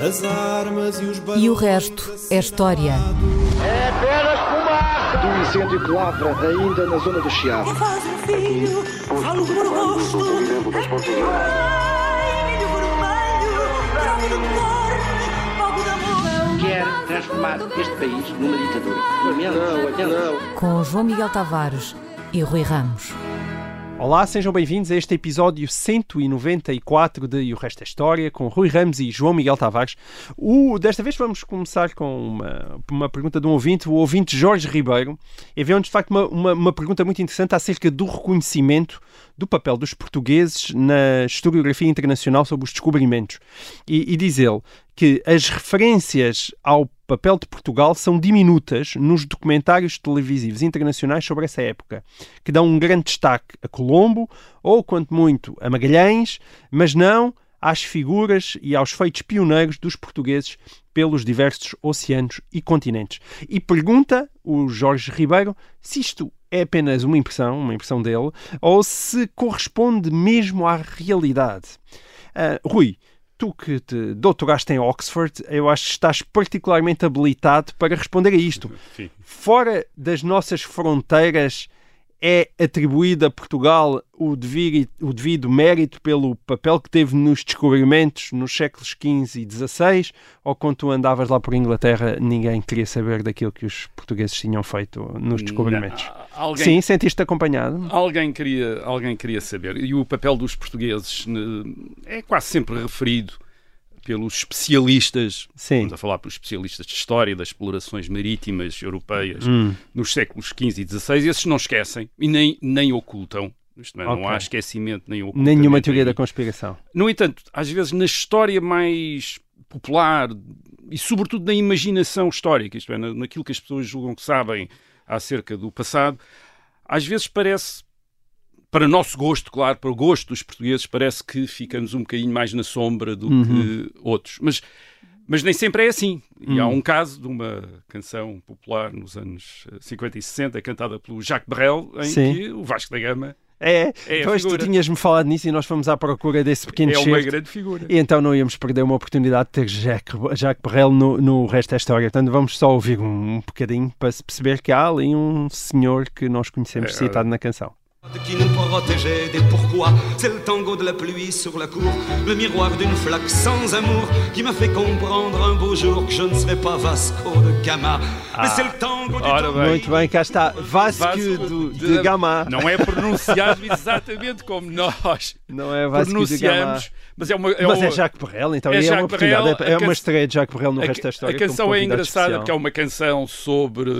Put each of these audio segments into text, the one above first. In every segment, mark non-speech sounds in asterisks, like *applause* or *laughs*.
As armas e os E o resto é história. É apenas fumaça! Do incêndio que lavra ainda na zona do Chiado. Faz um filho, falo por amor. Quer transformar este país numa ditadura. Não, não. Com João Miguel Tavares e Rui Ramos. Olá, sejam bem-vindos a este episódio 194 de E o Resto é História, com Rui Ramos e João Miguel Tavares. O, desta vez vamos começar com uma, uma pergunta de um ouvinte, o ouvinte Jorge Ribeiro, enviou-nos de facto uma, uma, uma pergunta muito interessante acerca do reconhecimento do papel dos portugueses na historiografia internacional sobre os descobrimentos. E, e diz ele que as referências ao papel de Portugal são diminutas nos documentários televisivos internacionais sobre essa época, que dão um grande destaque a Colombo ou, quanto muito, a Magalhães, mas não às figuras e aos feitos pioneiros dos portugueses pelos diversos oceanos e continentes. E pergunta o Jorge Ribeiro se isto é apenas uma impressão, uma impressão dele, ou se corresponde mesmo à realidade. Uh, Rui, tu que te doutoraste em Oxford, eu acho que estás particularmente habilitado para responder a isto. Fora das nossas fronteiras, é atribuído a Portugal o devido, o devido mérito pelo papel que teve nos descobrimentos nos séculos XV e XVI? Ou quando tu andavas lá por Inglaterra, ninguém queria saber daquilo que os portugueses tinham feito nos descobrimentos? Não, alguém, Sim, sentiste acompanhado? Alguém queria, alguém queria saber. E o papel dos portugueses eh, é quase sempre referido pelos especialistas, Sim. vamos a falar pelos especialistas de história das explorações marítimas europeias Hum. nos séculos XV e XVI, esses não esquecem e nem, nem ocultam. Isto é, Ok. Não há esquecimento nem ocultamento. Nenhuma teoria da conspiração. No entanto, às vezes na história mais popular e sobretudo na imaginação histórica, isto é, na- naquilo que as pessoas julgam que sabem acerca do passado, às vezes parece, para nosso gosto, claro, para o gosto dos portugueses, parece que ficamos um bocadinho mais na sombra do Uhum. que outros. Mas, mas nem sempre é assim. E há Hum. um caso de uma canção popular nos anos eh, 50 e 60, cantada pelo Jacques Brel, em Sim. que o Vasco da Gama É, É pois tu figura. tinhas-me falado nisso e nós fomos à procura desse pequeno é uma excerto. grande figura. E então não íamos perder uma oportunidade de ter Jacques, Jacques Brel no, no resto da história. Portanto, vamos só ouvir um, um bocadinho para se perceber que há ali um senhor que nós conhecemos É, citado na canção. Qui nous protégeait des pourquoi. C'est le tango de la pluie sur la cour, le miroir d'une flaque sans amour qui m'a fait comprendre un beau jour que je ne serais pas Vasco de Gama. Mais c'est le tango du ora tango. bem. Muito bem, cá está. Vasco, Vasco do, de- de Gama. Não é pronunciado exatamente como nós *laughs* Não é Vasco de Gama. pronunciamos, mas é uma. É Mas uma- é Jacques Brel, então é é, uma oportunidade. Brel, é a uma can- estreia de Jacques Brel no a, resto da história. a canção é engraçada especial. porque é uma canção sobre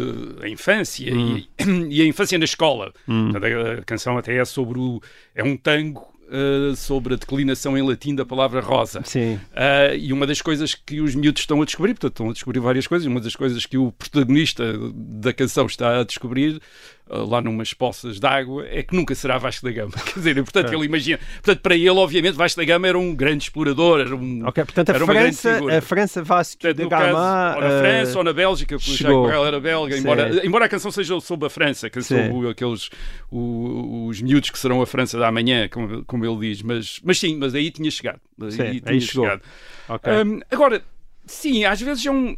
a infância Hum. e, *coughs* e a infância na escola. A canção até é sobre o. É um tango uh, sobre a declinação em latim da palavra rosa. Sim. Uh, e uma das coisas que os miúdos estão a descobrir, portanto, estão a descobrir várias coisas, uma das coisas que o protagonista da canção está a descobrir uh, lá numas poças de água é que nunca será Vasco da Gama. *laughs* Quer dizer, portanto, ele imagina. Portanto, para ele, obviamente, Vasco da Gama era um grande explorador, era um. Ok, portanto, a França, a França Vasco Portanto, de no caso, Gama. ou na eh, França ou na Bélgica, porque o Jacques chegou. Brel era belga, Sim. embora, embora a canção seja sobre a França, que Sim. são o- aqueles o- os miúdos que serão a França da manhã, como, como ele diz, mas, mas sim, mas aí tinha chegado. Aí, Sim, aí tinha chegou. chegado. ok. Hum, agora, sim, às vezes é um.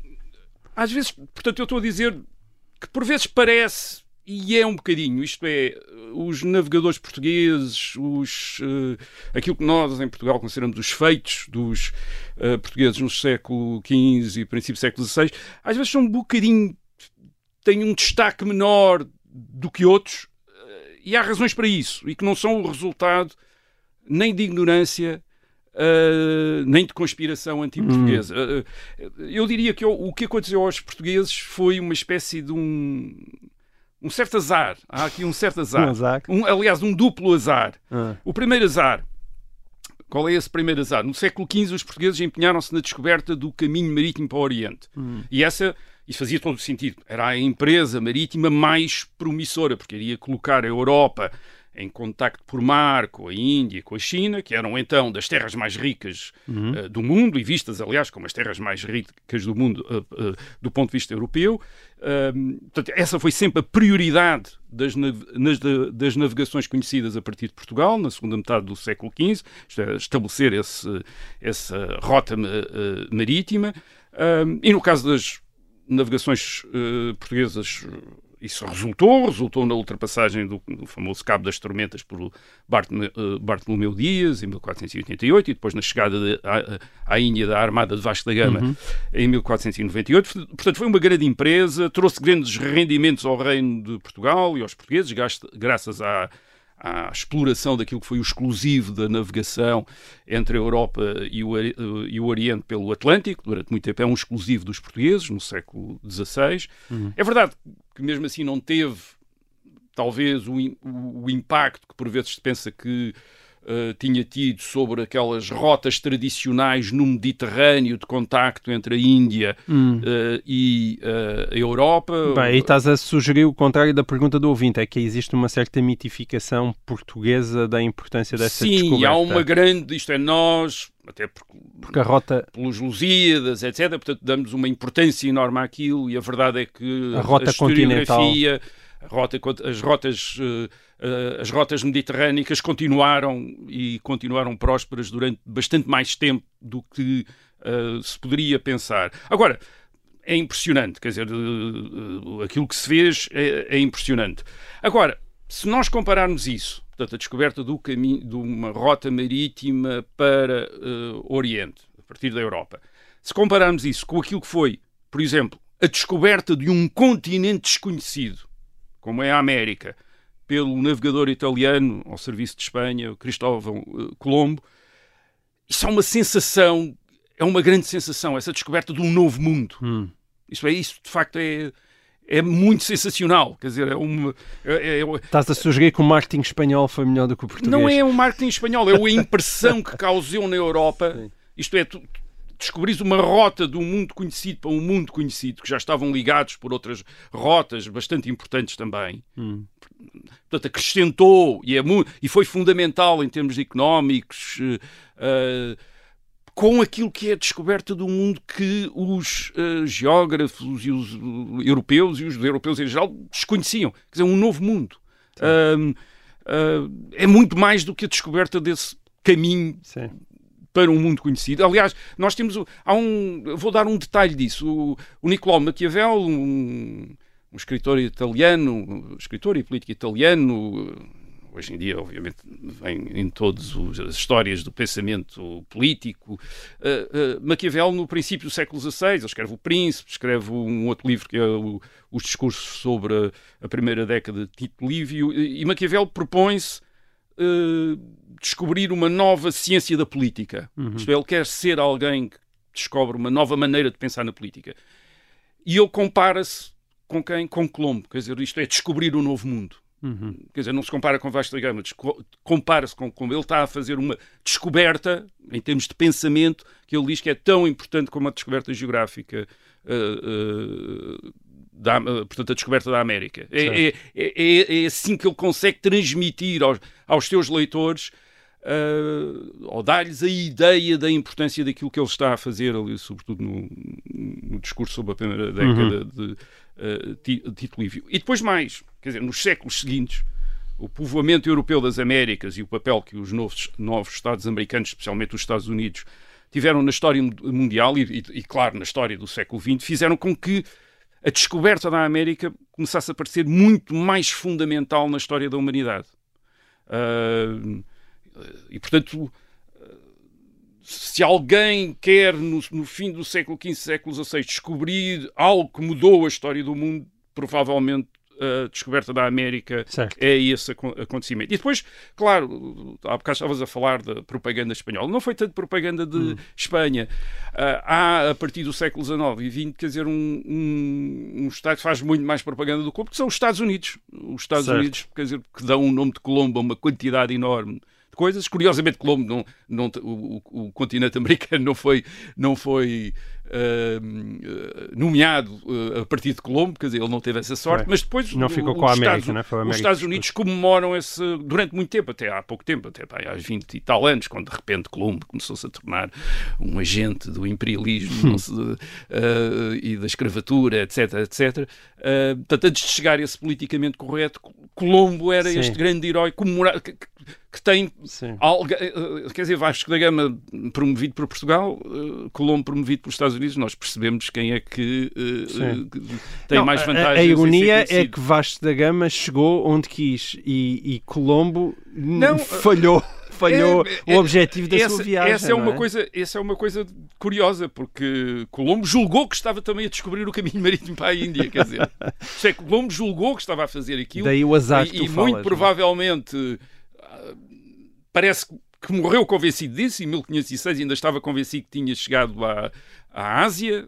Às vezes, portanto, eu estou a dizer que por vezes parece, e é um bocadinho, isto é, os navegadores portugueses, os, eh, aquilo que nós em Portugal consideramos os feitos dos eh, portugueses no século XV e princípio do século XVI, às vezes são um bocadinho. têm um destaque menor do que outros, eh, e há razões para isso, e que não são o resultado nem de ignorância. Uh, nem de conspiração anti-portuguesa. Uh, uh, eu diria que o, o que aconteceu aos portugueses foi uma espécie de um, um certo azar. Há aqui um certo azar. Um azar. Um- aliás, um duplo azar. Ah. O primeiro azar. Qual é esse primeiro azar? No século XV, os portugueses empenharam-se na descoberta do caminho marítimo para o Oriente. E essa, isso fazia todo o sentido. Era a empresa marítima mais promissora, porque iria colocar a Europa em contacto por mar com a Índia com a China, que eram então das terras mais ricas uh, do mundo e vistas, aliás, como as terras mais ricas do mundo uh, uh, do ponto de vista europeu. portanto, essa foi sempre a prioridade das, nas, das, navegações conhecidas a partir de Portugal, na segunda metade do século XV, é, estabelecer esse, essa rota marítima. e no caso das navegações portuguesas isso resultou, resultou na ultrapassagem do, do famoso Cabo das Tormentas por uh, Bartolomeu Dias em 1488 e depois na chegada de, à, à Índia da Armada de Vasco da Gama uhum. em 1498. Portanto, foi uma grande empresa, trouxe grandes rendimentos ao reino de Portugal e aos portugueses, graças à à exploração daquilo que foi o exclusivo da navegação entre a Europa e o, e o Oriente pelo Atlântico, durante muito tempo é um exclusivo dos portugueses, no século XVI. Uhum. É verdade que mesmo assim não teve talvez o, o, impacto que por vezes se pensa que uh, tinha tido sobre aquelas rotas tradicionais no Mediterrâneo de contacto entre a Índia hum. uh, e uh, a Europa. Bem, aí estás a sugerir o contrário da pergunta do ouvinte, é que existe uma certa mitificação portuguesa da importância dessa Sim, descoberta. Sim, há uma grande, isto é, nós, até porque, porque a rota... pelos Lusíadas, etc., portanto damos uma importância enorme àquilo e a verdade é que a rota a continental a rota, as rotas uh, as rotas mediterrânicas continuaram e continuaram prósperas durante bastante mais tempo do que uh, se poderia pensar. Agora, é impressionante, quer dizer, uh, aquilo que se fez é, é, impressionante. Agora, se nós compararmos isso, portanto, a descoberta do caminho, de uma rota marítima para o Oriente, a partir da Europa, se compararmos isso com aquilo que foi, por exemplo, a descoberta de um continente desconhecido, como é a América, pelo navegador italiano ao serviço de Espanha, Cristóvão eh, Colombo. Isso é uma sensação, é uma grande sensação, essa descoberta de um novo mundo. Hum. Isso é isso, de facto, é, é muito sensacional. Quer dizer, é uma. É, é, é Estás a sugerir que o marketing espanhol foi melhor do que o português? Não é o marketing espanhol, é a impressão que causou na Europa. Sim. Isto é, tu, descobris uma rota de um mundo conhecido para um mundo conhecido, que já estavam ligados por outras rotas bastante importantes também. Hum. Portanto, acrescentou e, é muito, e foi fundamental em termos económicos. Uh, com aquilo que é a descoberta do mundo que os uh, geógrafos e os uh, europeus e os europeus em geral desconheciam. Quer dizer, um novo mundo. Uh, é muito mais do que a descoberta desse caminho Sim para um mundo conhecido. Aliás, nós temos. Há um, vou dar um detalhe disso. O, o Nicolau Maquiavel, um, um escritor italiano, um escritor e político italiano, hoje em dia, obviamente, vem em todas as histórias do pensamento político. Uh, uh, Maquiavel, no princípio do século XVI, escreve O Príncipe, escreve um outro livro que é o, Os Discursos sobre a, a Primeira Década de Tito Livio, e Maquiavel propõe-se uh, descobrir uma nova ciência da política. Uhum. Isto é, ele quer ser alguém que descobre uma nova maneira de pensar na política. E ele compara-se com quem? Com Colombo. Quer dizer, isto é descobrir um novo mundo. Uhum. Quer dizer, não se compara com Vasco da Gama, compara-se com como ele está a fazer uma descoberta em termos de pensamento que ele diz que é tão importante como a descoberta geográfica uh, uh, da, portanto, a descoberta da América. É, é, é, é, assim que ele consegue transmitir aos, aos seus leitores uh, ou dar-lhes a ideia da importância daquilo que ele está a fazer ali, sobretudo no, no discurso sobre a primeira década uhum. de uh, Tito Livio. E depois mais, quer dizer, nos séculos seguintes, o povoamento europeu das Américas e o papel que os novos, novos Estados americanos, especialmente os Estados Unidos, tiveram na história mundial e, e, e, claro, na história do século XX, fizeram com que a descoberta da América começasse a parecer muito mais fundamental na história da humanidade. Uh, e, portanto, se alguém quer, no, no, fim do século XV, século XVI, descobrir algo que mudou a história do mundo, provavelmente a descoberta da América certo. é esse acontecimento. E depois, claro, há bocado estavas a falar da propaganda espanhola. Não foi tanto propaganda de hum. Espanha. Uh, há, a partir do século XIX e XX, quer dizer, um, um, um Estado que faz muito mais propaganda do que que são os Estados Unidos. Os Estados certo. Unidos, quer dizer, que dão o nome de Colombo a uma quantidade enorme de coisas. Curiosamente, Colombo, não, não, o, o, continente *laughs* americano não foi, não foi uh, nomeado uh, a partir de Colombo, quer dizer, ele não teve essa sorte, mas depois Não o- ficou os com a América, Estados, né? Foi a os América Estados que Unidos comemoram esse durante muito tempo, até há pouco tempo, até há 20 e tal anos, quando de repente Colombo começou-se a tornar um agente do imperialismo não se- uh, e da escravatura, etc, etc. Uh, portanto, antes de chegar a esse politicamente correto, Colombo era Sim. este grande herói comemorado que, que- tem eh, quer dizer, Vasco da Gama promovido por Portugal, eh, Colombo promovido pelos Estados Unidos, nós percebemos quem é que eh, eh, que tem Não, mais vantagens. A, a ironia é que Vasco da Gama chegou onde quis e, e Colombo Não, *laughs* falhou, falhou É, o objetivo da essa, sua viagem. Essa é, uma não Coisa, essa é uma coisa curiosa, porque Colombo julgou que estava também a descobrir o caminho marítimo para a Índia, quer dizer. *laughs* É, Colombo julgou que estava a fazer aquilo. Daí o azar que e, tu e falas, muito é? provavelmente ah, parece que morreu convencido disso. Em 1506 ainda estava convencido que tinha chegado à, à Ásia.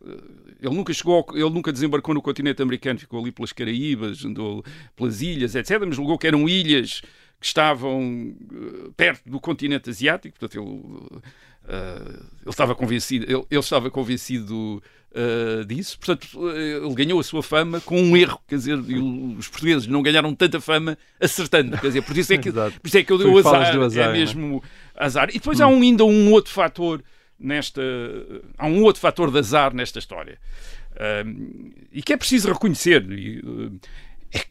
Ele nunca chegou, ao- ele nunca desembarcou no continente americano, ficou ali pelas Caraíbas, andou pelas ilhas, etc. Mas julgou que eram ilhas que estavam eh, perto do continente asiático. Portanto, ele, eh, ele estava convencido, ele, ele estava convencido eh, disso. Portanto, eh, ele ganhou a sua fama com um erro. Quer dizer, os portugueses não ganharam tanta fama acertando. Quer dizer, por isso é que, *laughs* por isso é que eu dei o azar. azar, é é? mesmo azar. E depois há um, ainda um outro fator nesta. Há um outro fator de azar nesta história. E que é preciso reconhecer. Eh, é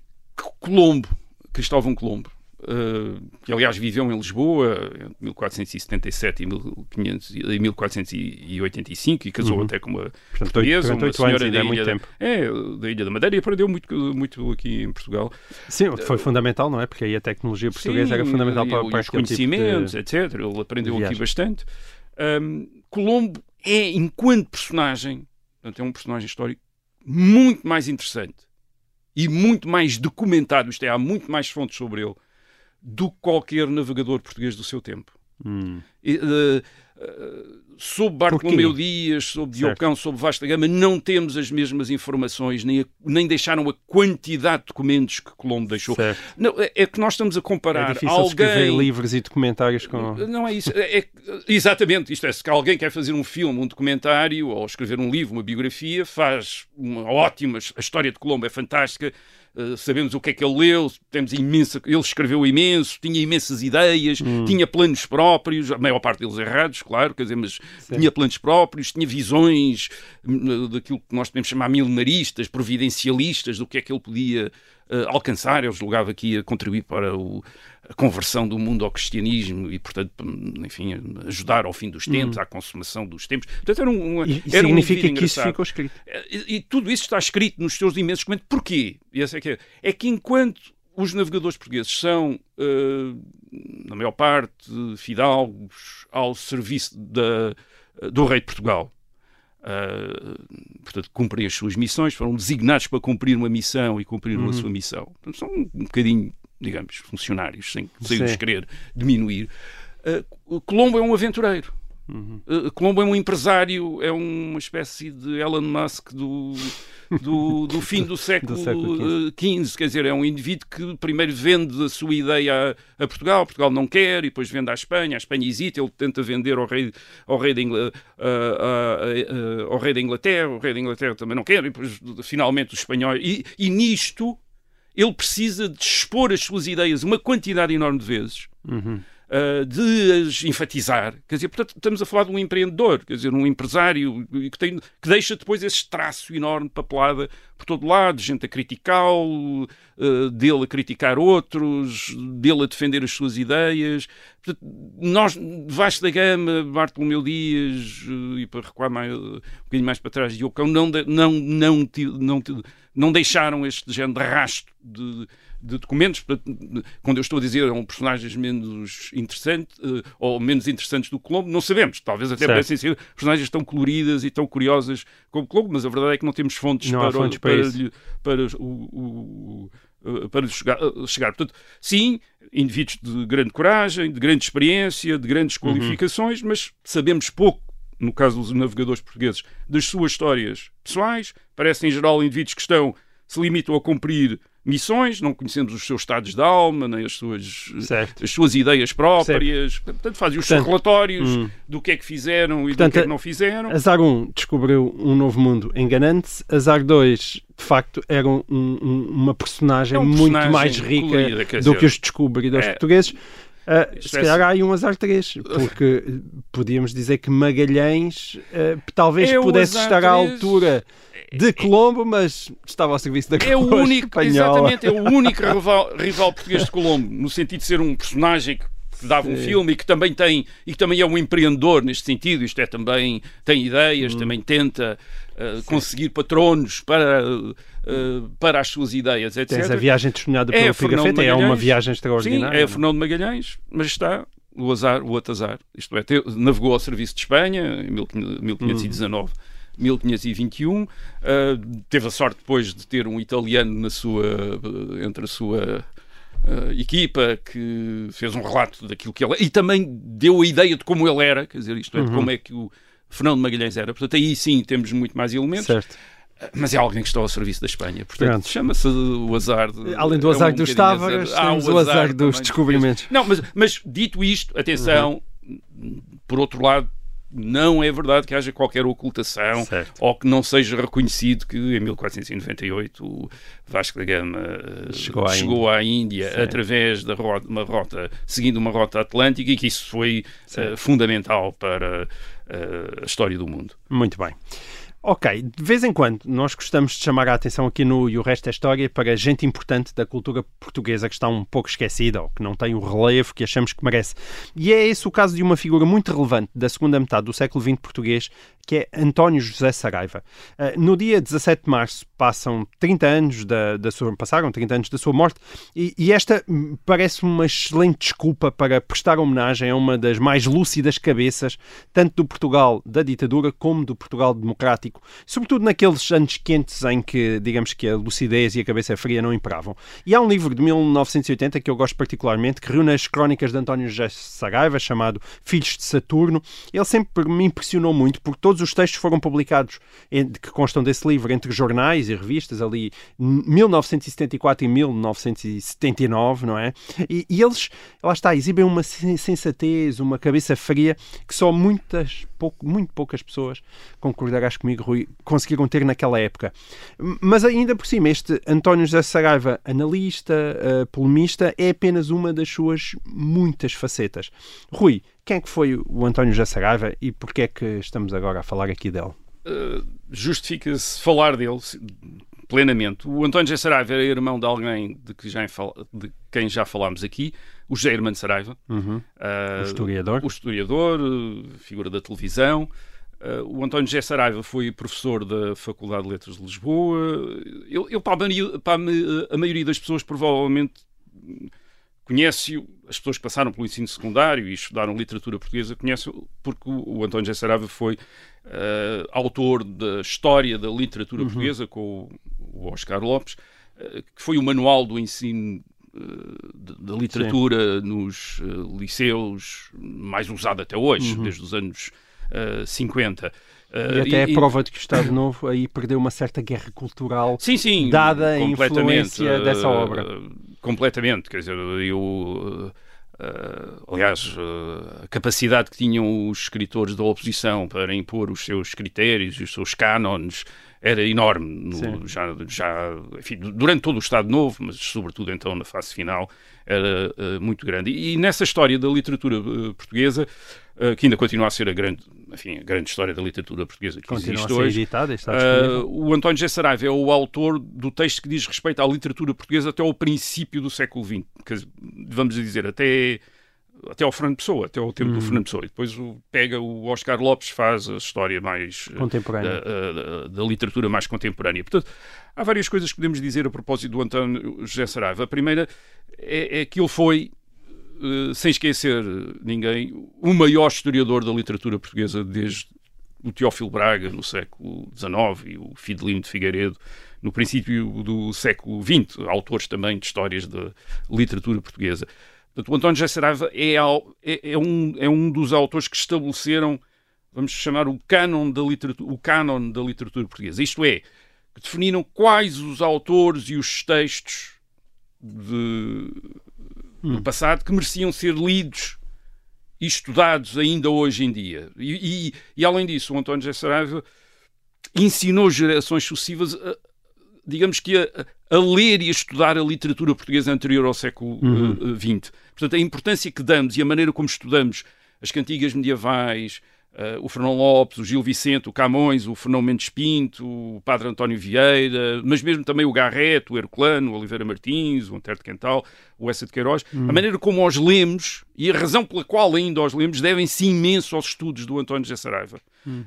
Colombo, Cristóvão Colombo, eh, que aliás viveu em Lisboa entre 1477 e 1500 e 1485 e casou até com uma Portanto, portuguesa, uma senhora da é ilha, tempo. é, da Ilha da Madeira e aprendeu muito, muito aqui em Portugal. Sim, foi fundamental, não é? Porque aí a tecnologia portuguesa era Sim, fundamental e- para, para os aquele tipo conhecimentos, de... etc. Ele aprendeu de aqui bastante. Ahm, Colombo é, enquanto personagem, portanto, é um personagem histórico muito mais interessante e muito mais documentado, isto é, há muito mais fontes sobre ele, do que qualquer navegador português do seu tempo. Hum. E, eh, sobre Bartolomeu Dias, sobre. Diocão, sobre Vasta Gama, não temos as mesmas informações, nem, a- nem deixaram a quantidade de documentos que Colombo deixou. Não, é, é que nós estamos a comparar É difícil escrever alguém... livros e documentários com... Não é isso. É, é- exatamente. Isto é, se alguém quer fazer um filme, um documentário, ou escrever um livro, uma biografia, faz uma ótima. A história de Colombo é fantástica. eh, sabemos o que é que ele leu, temos imensa. Ele escreveu imenso, tinha imensas ideias, Hum. tinha planos próprios, a maior parte deles errados, claro, quer dizer, mas tinha planos próprios, tinha visões hum, daquilo que nós podemos chamar milenaristas, providencialistas, do que é que ele podia eh, alcançar. Ele julgava que ia contribuir para o- a conversão do mundo ao cristianismo e, portanto, hum, enfim, ajudar ao fim dos tempos, à consumação dos tempos. Portanto, era um, um- E, era um significa indivíduo que isso ficou escrito. E, e tudo isso está escrito nos seus imensos documentos. Porquê? E essa é, que é. é que enquanto os navegadores portugueses são, eh, na maior parte, fidalgos ao serviço da, do rei de Portugal, eh, portanto, cumprem as suas missões, foram designados para cumprir uma missão e cumpriram a sua missão. Portanto, são um bocadinho, digamos, funcionários, sem, sem os querer diminuir. Eh, Colombo é um aventureiro. Uh, Colombo é um empresário, é uma espécie de Elon Musk do, do, do *laughs* fim do século, século XV. Quer dizer, é um indivíduo que primeiro vende a sua ideia a, a Portugal, Portugal não quer, e depois vende à Espanha, a Espanha hesita, ele tenta vender ao rei, ao rei, da, Ingla- uh, uh, uh, ao rei da Inglaterra, o rei da Inglaterra também não quer, e depois finalmente os espanhóis. E, e nisto ele precisa de expor as suas ideias uma quantidade enorme de vezes uh, de as enfatizar. Quer dizer, portanto, estamos a falar de um empreendedor, quer dizer, um empresário que, tem, que deixa depois esse traço enorme papelada por todo lado, gente a criticá-lo, uh, dele a criticar outros, dele a defender as suas ideias. Portanto, nós, Vasco da Gama, Bartolomeu Dias, uh, e para recuar mais, um bocadinho mais para trás, Diocão, não, de- não, não, não, não deixaram este género de rastro de, de documentos. Quando eu estou a dizer são personagens menos interessantes eh, ou menos interessantes do Colombo, não sabemos. Talvez até pudessem ser personagens tão coloridas e tão curiosas como Colombo, mas a verdade é que não temos fontes Não para, fontes para para, lhe- para o- o- o- para lhe chegar, chegar. Portanto, sim, indivíduos de grande coragem, de grande experiência, de grandes Uhum. qualificações, mas sabemos pouco, no caso dos navegadores portugueses, das suas histórias pessoais. Parecem, em geral, indivíduos que estão, se limitam a cumprir missões, não conhecemos os seus estados de alma, nem as suas, Certo. as suas ideias próprias. Portanto, fazem os seus relatórios hum. do que é que fizeram e Portanto, do que é que não fizeram. Azar 1 descobriu um novo mundo enganante. Azar 2, de facto, era um- um- uma personagem É um muito personagem mais rica colorida, do dizer, que os descobridores é- portugueses. Isto se é calhar há aí um azar 3, porque podíamos dizer que Magalhães ah, talvez É pudesse estar à altura de Colombo, mas estava ao serviço da É o único, espanhola. exatamente, é o único *laughs* rival, rival português de Colombo, no sentido de ser um personagem que dava um filme e que também tem e que também é um empreendedor neste sentido, isto é também tem ideias, também tenta uh, conseguir patronos para uh, para as suas ideias, etc. Tens a viagem testemunhada É pelo Fernando Pigafetta, é uma viagem Sim, extraordinária. é Fernando Magalhães, mas está o azar, o outro azar. Isto é, te- navegou ao serviço de Espanha em 1519. 1521 uh, teve a sorte depois de ter um italiano na sua entre a sua uh, equipa que fez um relato daquilo que ele e também deu a ideia de como ele era, quer dizer, isto é, de como é que o Fernando Magalhães era. Portanto, aí sim temos muito mais elementos, Certo. mas é alguém que está ao serviço da Espanha. Portanto, chama-se o azar. de- Além do é azar um dos Távaras, azar. Há o azar dos também descobrimentos. Não, mas, mas dito isto, atenção, por outro lado, não é verdade que haja qualquer ocultação Certo. ou que não seja reconhecido que em 1498 o Vasco da Gama eh, Chegou à chegou à Índia através de uma rota, seguindo uma rota atlântica e que isso foi eh, fundamental para eh, a história do mundo. Muito bem. Ok, de vez em quando nós gostamos de chamar a atenção aqui no E o Resto é História para gente importante da cultura portuguesa que está um pouco esquecida ou que não tem o relevo que achamos que merece. E é esse o caso de uma figura muito relevante da segunda metade do século XX português, que é António José Saraiva. Uh, no dia 17 de março passam 30 anos da, da sua, passaram 30 anos da sua morte e, e esta parece uma excelente desculpa para prestar homenagem a uma das mais lúcidas cabeças, tanto do Portugal da ditadura como do Portugal democrático, sobretudo naqueles anos quentes em que, digamos que a lucidez e a cabeça fria não imperavam. E há um livro de 1980 que eu gosto particularmente, que reúne as crónicas de António José Saraiva, chamado Filhos de Saturno. Ele sempre me impressionou muito, porque todos os textos foram publicados, que constam desse livro, entre jornais e revistas, ali em 1974 e 1979, não é? E, e eles, lá está, exibem uma sen- sensatez, uma cabeça fria, que só muitas, pouco, muito poucas pessoas, concordarás comigo, Rui, conseguiram ter naquela época. Mas ainda por cima, este António José Saraiva, analista, eh, polemista, é apenas uma das suas muitas facetas. Rui, quem é que foi o António José Saraiva e porquê é que estamos agora a falar aqui dele? Uh, justifica-se falar dele plenamente. O António José Saraiva era irmão de alguém de, que já, de quem já falámos aqui, o Hermano Saraiva, Uhum. uh, O historiador. o historiador, uh, figura da televisão. Uh, o António José Saraiva foi professor da Faculdade de Letras de Lisboa. Ele, para, a maioria, para a maioria das pessoas, provavelmente conhece-o, as pessoas que passaram pelo ensino secundário e estudaram literatura portuguesa conhecem-o porque o, o António José Saraiva foi eh, autor da história da literatura portuguesa com o, o Oscar Lopes, eh, que foi o manual do ensino eh, da literatura nos eh, liceus mais usado até hoje, desde os anos eh, 50. E Eh, até é prova de que o Estado Novo aí perdeu uma certa guerra cultural Sim, sim. dada a influência dessa obra. Completamente, quer dizer, eu. eh, aliás, eh, a capacidade que tinham os escritores da oposição para impor os seus critérios e os seus cânones era enorme. no- já, já, enfim, durante todo o Estado Novo, mas sobretudo então na fase final, era eh, muito grande. E, nessa história da literatura portuguesa, eh, que ainda continua a ser a grande, enfim, a grande história da literatura portuguesa que Continua a existe ser hoje. editada, está Uh, o António José Saraiva é o autor do texto que diz respeito à literatura portuguesa até ao princípio do século XX. Dizer, vamos dizer, até, até ao Fernando Pessoa, até ao tempo Uhum. do Fernando Pessoa. E depois o, pega o Oscar Lopes, faz a história mais uh, Contemporânea. da, da- da literatura mais contemporânea. Portanto, há várias coisas que podemos dizer a propósito do António José Saraiva. A primeira é, é que ele foi eh, sem esquecer ninguém, o maior historiador da literatura portuguesa desde o Teófilo Braga no século XIX e o Fidelino de Figueiredo no princípio do século XX, autores também de histórias da literatura portuguesa. Portanto, o António José Saraiva é, é- é um, é um dos autores que estabeleceram, vamos chamar, o cânon da literatura, o cânon da literatura portuguesa. Isto é, que definiram quais os autores e os textos de, do passado que mereciam ser lidos e estudados ainda hoje em dia. E, e- e, além disso, o António José Saraiva ensinou gerações sucessivas, a- digamos que a, a ler e a estudar a literatura portuguesa anterior ao século XX. Portanto, a importância que damos e a maneira como estudamos as cantigas medievais, eh, o Fernão Lopes, o Gil Vicente, o Camões, o Fernão Mendes Pinto, o Padre António Vieira, mas mesmo também o Garrett, o Herculano, o Oliveira Martins, o Antero de Quental, o Essa de Queiroz, a maneira como os lemos e a razão pela qual ainda os lemos devem-se imenso aos estudos do António José Saraiva.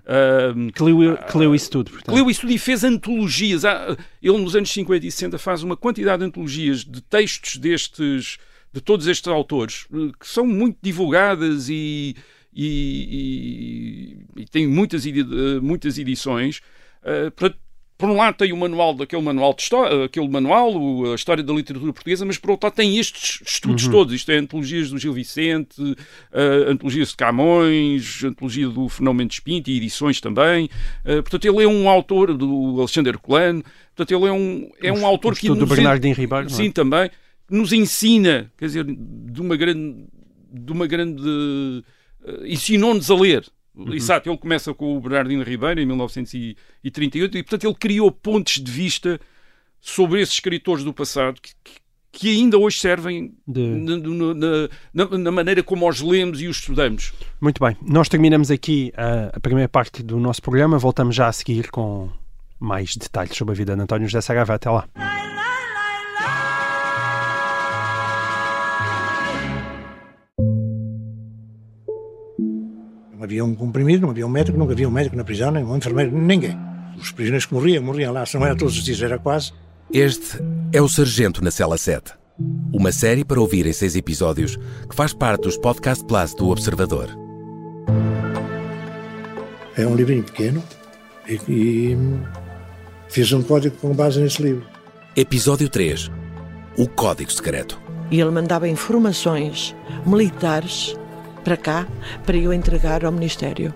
Ahm, Que leu, que leu isso tudo, portanto. Leu isso tudo e fez antologias. Há- Ele, nos anos 50 e 60, faz uma quantidade de antologias de textos destes, de todos estes autores, eh, que são muito divulgadas e, e, e- e têm muitas, eh, muitas edições. Eh, portanto, por um lado tem o manual daquele manual de história, aquele manual, o- a história da literatura portuguesa, mas por outro lado tem estes estudos todos. Isto é antologias do Gil Vicente, eh, antologias de Camões, antologia do Fernão Mendes Pinto e edições também. Eh, portanto, ele é um autor do Alexandre Herculano. Portanto, ele é um, é um autor que estudo do nos en- Bernardino Ribeiro, é? Sim, também. Nos ensina, quer dizer, de uma grande... De uma grande eh, ensinou-nos a ler. Uhum. Exato, ele começa com o Bernardino Ribeiro em 1938 e, portanto, ele criou pontos de vista sobre esses escritores do passado que, que- ainda hoje servem De- na, na- na- maneira como os lemos e os estudamos. Muito bem. Nós terminamos aqui ah, a primeira parte do nosso programa. Voltamos já a seguir com mais detalhes sobre a vida de António José Saraiva. Até lá. Havia um comprimido, não havia um médico, nunca havia um médico na prisão, nem um enfermeiro, ninguém. Os prisioneiros que morriam, morriam lá, se não era todos os dias, era quase. Este é o Sargento na Cela 7. Uma série para ouvir em seis episódios que faz parte dos Podcast Plus do Observador. É um livrinho pequeno e, e fiz um código com base nesse livro. Episódio 3 O Código Secreto. E ele mandava informações militares para cá para eu entregar ao Ministério.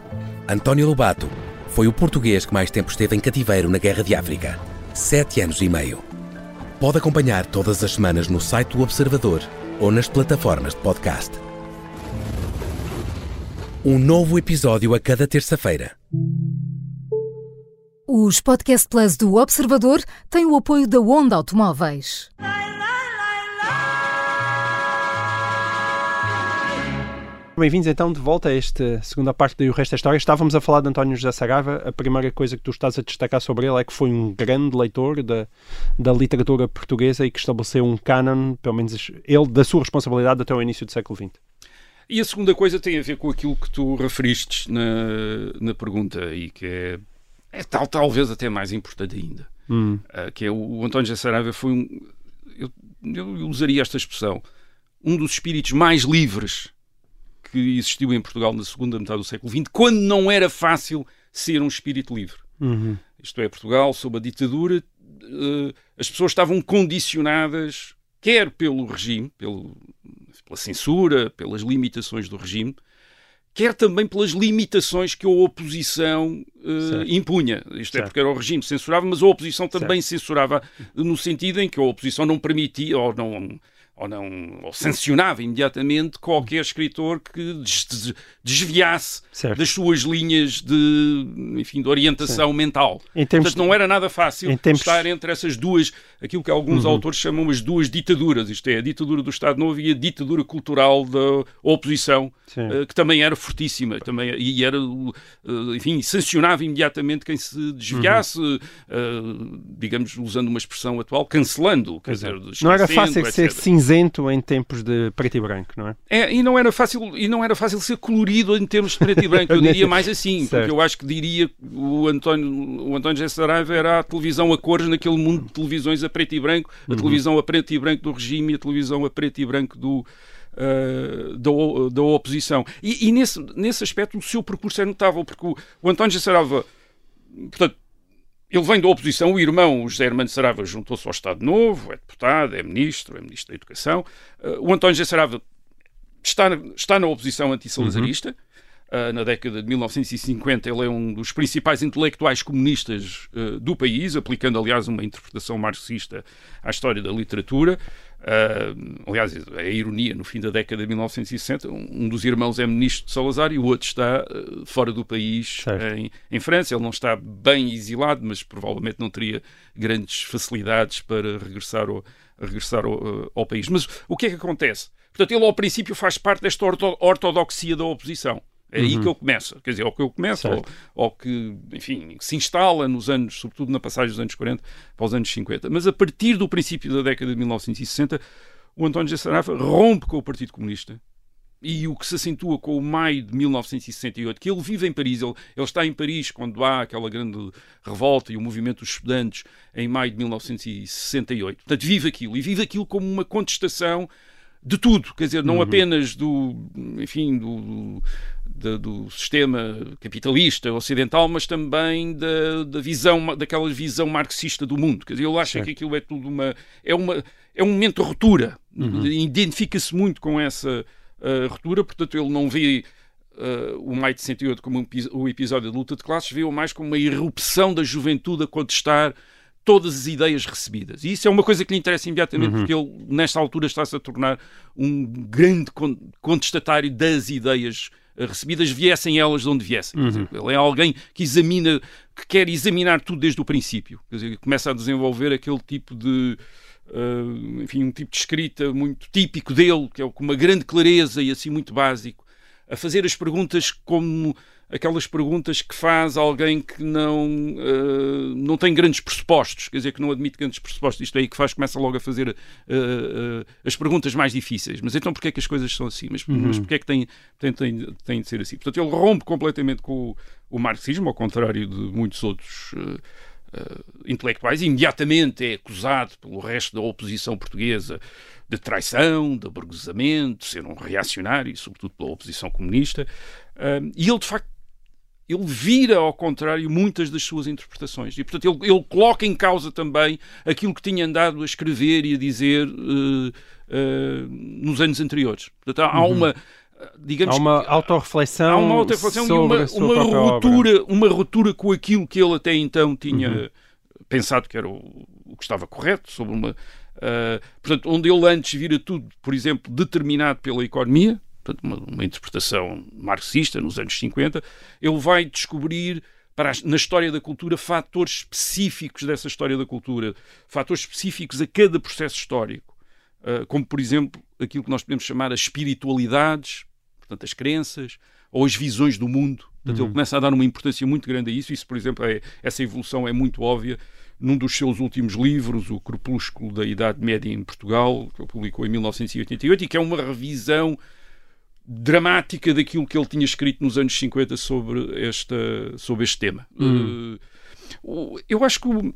António Lobato foi o português que mais tempo esteve em cativeiro na Guerra de África. Sete anos e meio. Pode acompanhar todas as semanas no site do Observador ou nas plataformas de podcast. Um novo episódio a cada terça-feira. Os Podcast Plus do Observador têm o apoio da Onda Automóveis. Bem-vindos então de volta a esta segunda parte do Resto da História. Estávamos a falar de António José Saraiva. A primeira coisa que tu estás a destacar sobre ele é que foi um grande leitor da, da literatura portuguesa e que estabeleceu um canon, pelo menos ele, da sua responsabilidade até o início do século XX. E a segunda coisa tem a ver com aquilo que tu referiste na, na pergunta e que é, é tal, talvez até mais importante ainda. Hum. Ah, que é o, o António José Saraiva foi um. Eu, eu usaria esta expressão. Um dos espíritos mais livres que existiu em Portugal na segunda metade do século XX, quando não era fácil ser um espírito livre. Uhum. Isto é, Portugal, sob a ditadura, eh, as pessoas estavam condicionadas, quer pelo regime, pelo, pela censura, pelas limitações do regime, quer também pelas limitações que a oposição Certo. impunha. Isto é, Certo. porque era o regime que censurava, mas a oposição também censurava no sentido em que a oposição não permitia ou não ou não ou sancionava imediatamente qualquer escritor que des- des- desviasse Certo. das suas linhas de, enfim, de orientação mental. Em Portanto, não era nada fácil Em termos- estar entre essas duas, aquilo que alguns Uhum. autores chamam as duas ditaduras, isto é, a ditadura do Estado Novo e a ditadura cultural da oposição, Sim. eh, que também era fortíssima, também, e era, eh, enfim, sancionava imediatamente quem se desviasse, Uhum. eh, digamos, usando uma expressão atual, cancelando, quer dizer, Não era fácil ser etc. cinzento em tempos de preto e branco, não é? É, e não era fácil e não era fácil ser colorido em termos de preto e *laughs* branco. Eu diria mais assim, Certo. porque eu acho que diria o António, o António José Saraiva era a televisão a cores naquele mundo de televisões a preto e branco, a televisão a preto e branco do regime e a televisão a preto e branco do ah, da, da oposição. E, e nesse, nesse aspecto o seu percurso é notável, porque o, o António Saraiva, portanto, ele vem da oposição, o irmão, José Hermano Saraiva, juntou-se ao Estado Novo, é deputado, é ministro, é ministro da Educação. Ah, o António José Saraiva está, na- está na oposição antissalazarista. Uh, na década de 1950, ele é um dos principais intelectuais comunistas uh, do país, aplicando, aliás, uma interpretação marxista à história da literatura. Uh, aliás, é a ironia, no fim da década de 1960, um dos irmãos é ministro de Salazar e o outro está fora do país, em, em, França. Ele não está bem exilado, mas provavelmente não teria grandes facilidades para regressar ao, regressar ao, ao país. Mas o que é que acontece? Portanto, ele ao princípio faz parte desta ortodoxia da oposição. É aí que ele começa, quer dizer, ou que ele começa, ou, ou, que, enfim, se instala nos anos, sobretudo na passagem dos anos 40 para os anos 50. Mas a partir do princípio da década de 1960, o António José Saraiva rompe com o Partido Comunista e o que se acentua com o maio de 1968, que ele vive em Paris, ele, ele, está em Paris quando há aquela grande revolta e o movimento dos estudantes em maio de 1968. Portanto, vive aquilo e vive aquilo como uma contestação de tudo, quer dizer, não uhum. apenas do, enfim, do, do, do, sistema capitalista ocidental, mas também da, da visão, daquela visão marxista do mundo. Quer dizer, ele acha que aquilo é tudo uma, é uma, é um momento de ruptura. Uhum. Identifica-se muito com essa uh, ruptura, portanto, ele não vê uh, o Maio de 68 como um, o episódio de luta de classes, vê-o mais como uma irrupção da juventude a contestar todas as ideias recebidas. E isso é uma coisa que lhe interessa imediatamente, uhum. porque ele, nesta altura, está-se a tornar um grande contestatário das ideias recebidas, viessem elas de onde viessem. Uhum. Ele é alguém que examina, que quer examinar tudo desde o princípio. Quer dizer, começa a desenvolver aquele tipo de. Uh, enfim, um tipo de escrita muito típico dele, que é com uma grande clareza e assim muito básico, a fazer as perguntas como aquelas perguntas que faz alguém que não, uh, não tem grandes pressupostos, quer dizer, que não admite grandes pressupostos. Isto é aí que faz, começa logo a fazer uh, uh, as perguntas mais difíceis. Mas então porquê é que as coisas são assim? Mas, uhum. mas porquê é que tem, tem, tem, tem de ser assim? Portanto, ele rompe completamente com o, o marxismo, ao contrário de muitos outros Uh, intelectuais, imediatamente é acusado pelo resto da oposição portuguesa de traição, de aburguesamento, de ser um reacionário, sobretudo pela oposição comunista. Uh, e ele, de facto, ele vira ao contrário muitas das suas interpretações. E, portanto, ele, ele coloca em causa também aquilo que tinha andado a escrever e a dizer uh, uh, nos anos anteriores. Portanto, há uhum. uma. Digamos, há uma autorreflexão, há uma autorreflexão e uma, uma ruptura, uma ruptura com aquilo que ele até então tinha uhum. pensado que era o, o, que estava correto, sobre uma. Uh, portanto, onde ele antes vira tudo, por exemplo, determinado pela economia, portanto, uma, uma, interpretação marxista nos anos 50, ele vai descobrir para, na história da cultura fatores específicos dessa história da cultura, fatores específicos a cada processo histórico, uh, como por exemplo aquilo que nós podemos chamar as espiritualidades, portanto as crenças, ou as visões do mundo. Portanto, uhum. ele começa a dar uma importância muito grande a isso. Isso, por exemplo, é, essa evolução é muito óbvia num dos seus últimos livros, O Crepúsculo da Idade Média em Portugal, que ele publicou em 1988, e que é uma revisão dramática daquilo que ele tinha escrito nos anos 50 sobre, esta, sobre este tema. Hum. Uh, eu acho que o,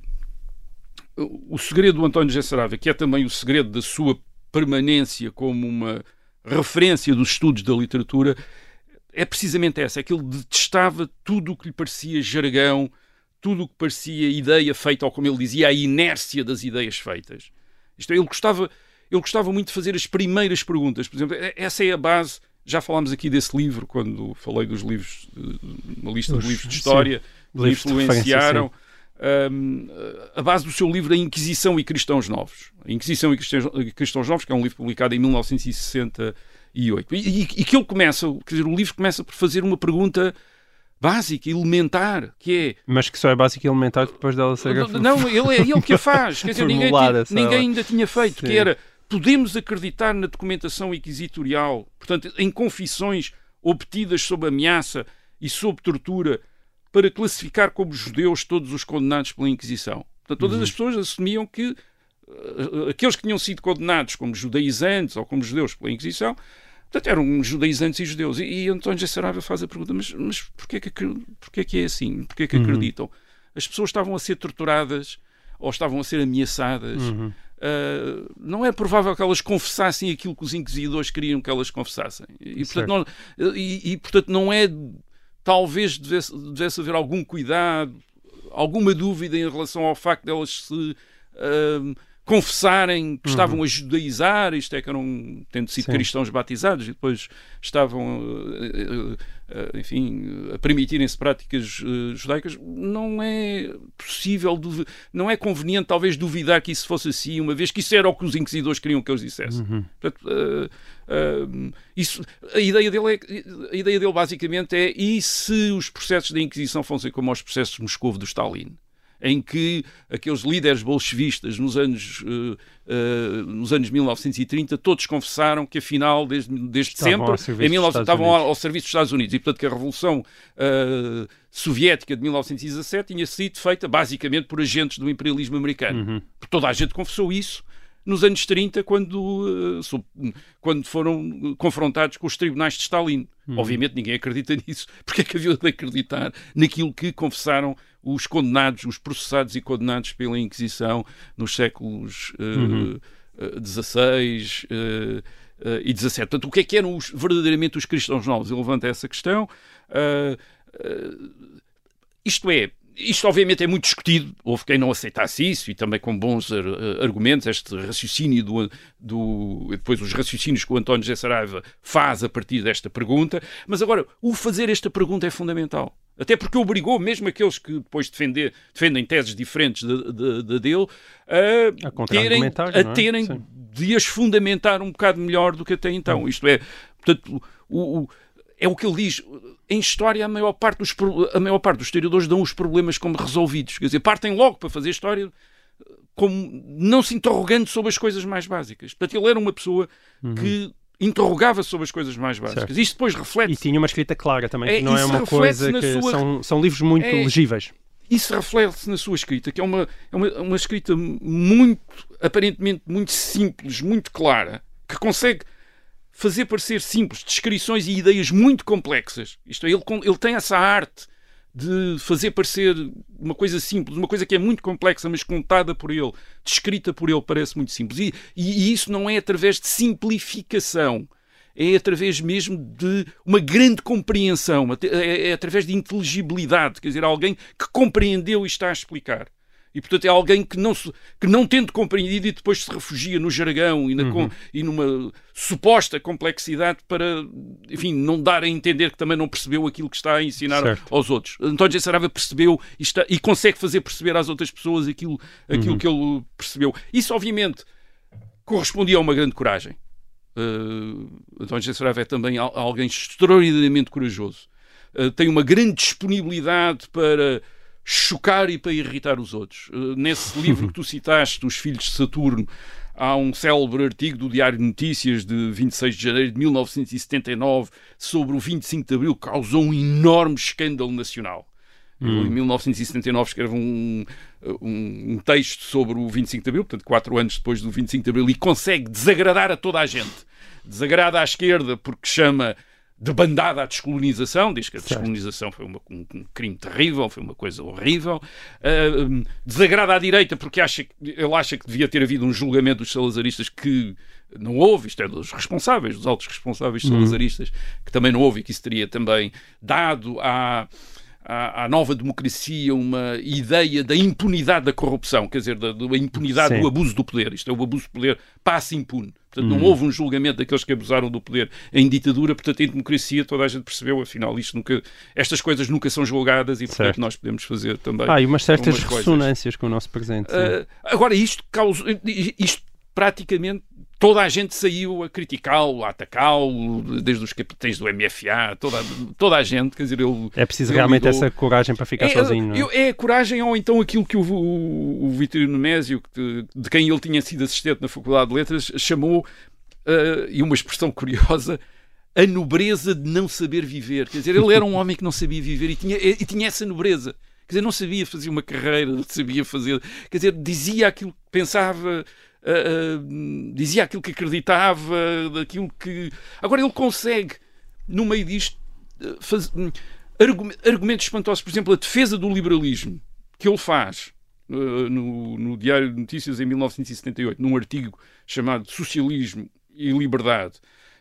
o segredo do António José Saraiva, que é também o segredo da sua permanência como uma referência dos estudos da literatura, é precisamente essa, é que ele detestava tudo o que lhe parecia jargão, tudo o que parecia ideia feita, ou como ele dizia, a inércia das ideias feitas. Isto é, ele gostava, ele gostava muito de fazer as primeiras perguntas. Por exemplo, essa é a base já falámos aqui desse livro quando falei dos livros, uma lista Os, de livros de história sim, que influenciaram. Um, a base do seu livro A Inquisição e Cristãos Novos. A Inquisição e Cristãos, Novos, que é um livro publicado em 1968. E, e, e que ele começa, quer dizer, o livro começa por fazer uma pergunta básica, elementar, que é... Mas que só é básica e elementar depois dela ser... Não, ele é ele que a faz. Quer dizer, ninguém, ninguém ainda tinha feito, Sim. que era podemos acreditar na documentação inquisitorial, portanto, em confissões obtidas sob ameaça e sob tortura, para classificar como judeus todos os condenados pela Inquisição. Portanto, todas uhum. as pessoas assumiam que uh, aqueles que tinham sido condenados como judaizantes ou como judeus pela Inquisição, portanto, eram judaizantes e judeus. E, e António José Saraiva faz a pergunta, mas, mas porquê, que, porquê que é assim? Porquê que uhum. acreditam? As pessoas estavam a ser torturadas ou estavam a ser ameaçadas. Uhum. Uh, não é provável que elas confessassem aquilo que os inquisidores queriam que elas confessassem. E, portanto, não, e, e, portanto, não é. Talvez devesse, devesse haver algum cuidado, alguma dúvida em relação ao facto de elas se uh, confessarem que estavam a judaizar, isto é que eram, tendo sido Sim. cristãos batizados, e depois estavam, eh, eh, eh, enfim, a permitirem-se práticas judaicas, não é possível, não é conveniente talvez duvidar que isso fosse assim, uma vez que isso era o que os inquisidores queriam que eles dissessem. Portanto, eh, eh, isso, a, ideia dele é, a ideia dele basicamente é e se os processos da Inquisição fossem como os processos de Moscou do Stalin? Em que aqueles líderes bolchevistas nos anos, eh, eh, nos anos 1930 todos confessaram que afinal, desde, desde Estavam sempre, em 19, dos Estados estavam ao, ao serviço dos Estados Unidos e portanto que a Revolução eh, Soviética de 1917 tinha sido feita basicamente por agentes do imperialismo americano. Uhum. Toda a gente confessou isso nos anos 30, quando, quando foram confrontados com os tribunais de Stalin. Uhum. Obviamente ninguém acredita *laughs* nisso. Porque é que havia de acreditar naquilo que confessaram os condenados, os processados e condenados pela Inquisição nos séculos Uhum. eh, XVI eh, eh, e XVII. Portanto, o que é que eram os- verdadeiramente os cristãos novos? Ele levanta essa questão. Ah, isto é, isto obviamente é muito discutido, houve quem não aceitasse isso e também com bons ar- argumentos, este raciocínio do, do depois os raciocínios que o António José Saraiva faz a partir desta pergunta, mas agora, o fazer esta pergunta é fundamental. Até porque obrigou mesmo aqueles que depois defender, defendem teses diferentes da da- da dele a, A terem, contra-argumentar, a é? terem Sim. de as fundamentar um bocado melhor do que até então. Isto é, portanto, o, o- é o que ele diz. Em história, a maior, parte dos, a maior parte dos historiadores dão os problemas como resolvidos. Quer dizer, partem logo para fazer história como não se interrogando sobre as coisas mais básicas. Portanto, ele era uma pessoa que interrogava sobre as coisas mais básicas. Certo. Isto depois reflete E tinha uma escrita clara também, É, que não é uma coisa que sua- são, são livros muito É- legíveis. isso reflete-se na sua escrita, que é uma, é uma, uma escrita muito, aparentemente muito simples, muito clara, que consegue fazer parecer simples descrições e ideias muito complexas. Isto é, ele, ele tem essa arte de fazer parecer uma coisa simples, uma coisa que é muito complexa, mas contada por ele, descrita por ele, parece muito simples. E, e- e isso não é através de simplificação. É através mesmo de uma grande compreensão, é, é através de inteligibilidade, quer dizer, alguém que compreendeu e está a explicar. E, portanto, é alguém que não, se- que não tendo compreendido e depois se refugia no jargão e, na com- e numa suposta complexidade para, enfim, não dar a entender que também não percebeu aquilo que está a ensinar Certo. aos outros. António G. Saraiva percebeu e, está- e consegue fazer perceber às outras pessoas aquilo, aquilo que ele percebeu. Isso, obviamente, correspondia a uma grande coragem. Uh, António G. Saraiva é também al- alguém extraordinariamente corajoso. Uh, tem uma grande disponibilidade para chocar e para irritar os outros. Uh, nesse *laughs* livro que tu citaste, Os Filhos de Saturno, há um célebre artigo do Diário de Notícias de 26 de janeiro de 1979 sobre o 25 de Abril, que causou um enorme escândalo nacional. Ele, em 1979 escreve um, um, um texto sobre o 25 de Abril, portanto, quatro anos depois do 25 de Abril, e consegue desagradar a toda a gente. Desagrada à esquerda porque chama de bandada à descolonização, diz que a descolonização foi uma- um, um crime terrível, foi uma coisa horrível. Hum, desagrada à direita porque acha, que- ele acha que devia ter havido um julgamento dos salazaristas que não houve, isto é dos responsáveis, dos altos responsáveis salazaristas, que também não houve e que isso teria também dado à, à, à nova democracia uma ideia da impunidade da corrupção, quer dizer, da, da impunidade Sim. do abuso do poder. Isto é, o abuso do poder passa impune. Portanto, não houve um julgamento daqueles que abusaram do poder em ditadura, portanto, em democracia toda a gente percebeu, afinal, isto nunca, estas coisas nunca são julgadas e, portanto, Certo. nós podemos fazer também. Ah, e umas certas algumas coisas. ressonâncias com o nosso presente. Uh, agora, isto causou. Isto praticamente. Toda a gente saiu a criticá-lo, a atacá-lo, desde os capitães do MFA, toda, toda a gente, quer dizer, ele. é preciso realmente lidou- essa coragem para ficar é, sozinho. é? eu- é a coragem ou então aquilo que o, o, o Vitorino Nésio, que- de quem ele tinha sido assistente na Faculdade de Letras, chamou, uh, e uma expressão curiosa, a nobreza de não saber viver. Quer dizer, ele era um homem que não sabia viver e tinha, e tinha essa nobreza. Quer dizer, não sabia fazer uma carreira, não sabia fazer. Quer dizer, dizia aquilo que pensava, ah, dizia aquilo que acreditava, daquilo que. Agora ele consegue, no meio disto, faz- hum, argu- argumentos espantosos. Por exemplo, a defesa do liberalismo que ele faz ah, no, no Diário de Notícias em 1978, num artigo chamado Socialismo e Liberdade.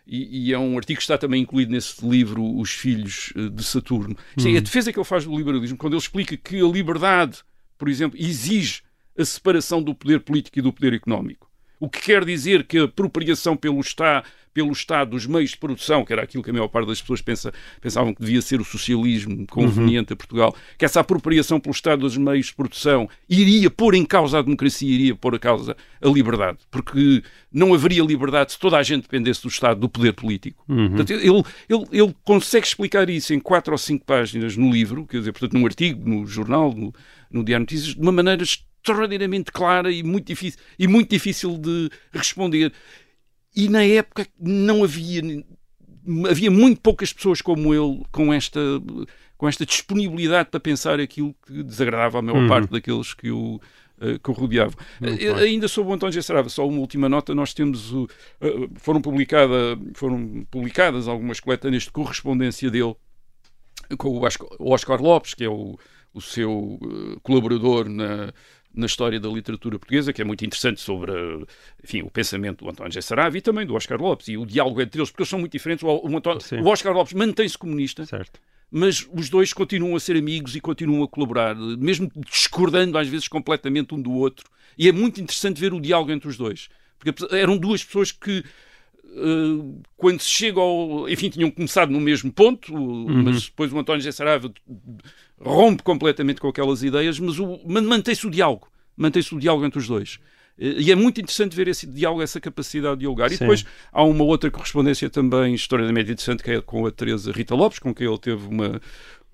E, e é um artigo que está também incluído nesse livro Os Filhos de Saturno. Isto é a defesa que ele faz do liberalismo, quando ele explica que a liberdade, por exemplo, exige a separação do poder político e do poder económico. O que quer dizer que a apropriação pelo Estado, pelo Estado dos meios de produção, que era aquilo que a maior parte das pessoas pensa, pensavam que devia ser o socialismo conveniente a Portugal, que essa apropriação pelo Estado dos meios de produção iria pôr em causa a democracia, iria pôr a causa a liberdade. Porque não haveria liberdade se toda a gente dependesse do Estado, do poder político. Portanto, ele, ele, ele consegue explicar isso em quatro ou cinco páginas no livro, quer dizer, portanto, num artigo, no jornal, no, no Diário Notícias, de uma maneira extraordinariamente clara e muito difícil, e muito difícil de responder. E na época não havia havia muito poucas pessoas como ele com esta com esta disponibilidade para pensar aquilo que desagradava a maior Uhum. parte daqueles que o eh, que o rodeavam. Muito Eh. Ainda sobre o António G. Sarava, só uma última nota, nós temos o, eh, foram, publicada, foram publicadas algumas coletâneas de correspondência dele com o Oscar, Lopes, que é o, o seu colaborador na, na história da literatura portuguesa, que é muito interessante sobre eh, enfim, o pensamento do António G. Saraiva e também do Oscar Lopes, e o diálogo entre eles, porque eles são muito diferentes. O, o António- o Oscar Lopes mantém-se comunista, Certo. mas os dois continuam a ser amigos e continuam a colaborar, mesmo discordando às vezes completamente um do outro. E é muito interessante ver o diálogo entre os dois, porque eram duas pessoas que quando se chega ao. Enfim, tinham começado no mesmo ponto, o- mas depois o António. Saraiva rompe completamente com aquelas ideias, mas, o- mas mantém-se o diálogo. Mantém-se o diálogo entre os dois. Eh, E é muito interessante ver esse diálogo, essa capacidade de dialogar. E Sim. depois há uma outra correspondência também extraordinariamente interessante, que é com a Teresa Rita Lopes, com quem ele teve uma,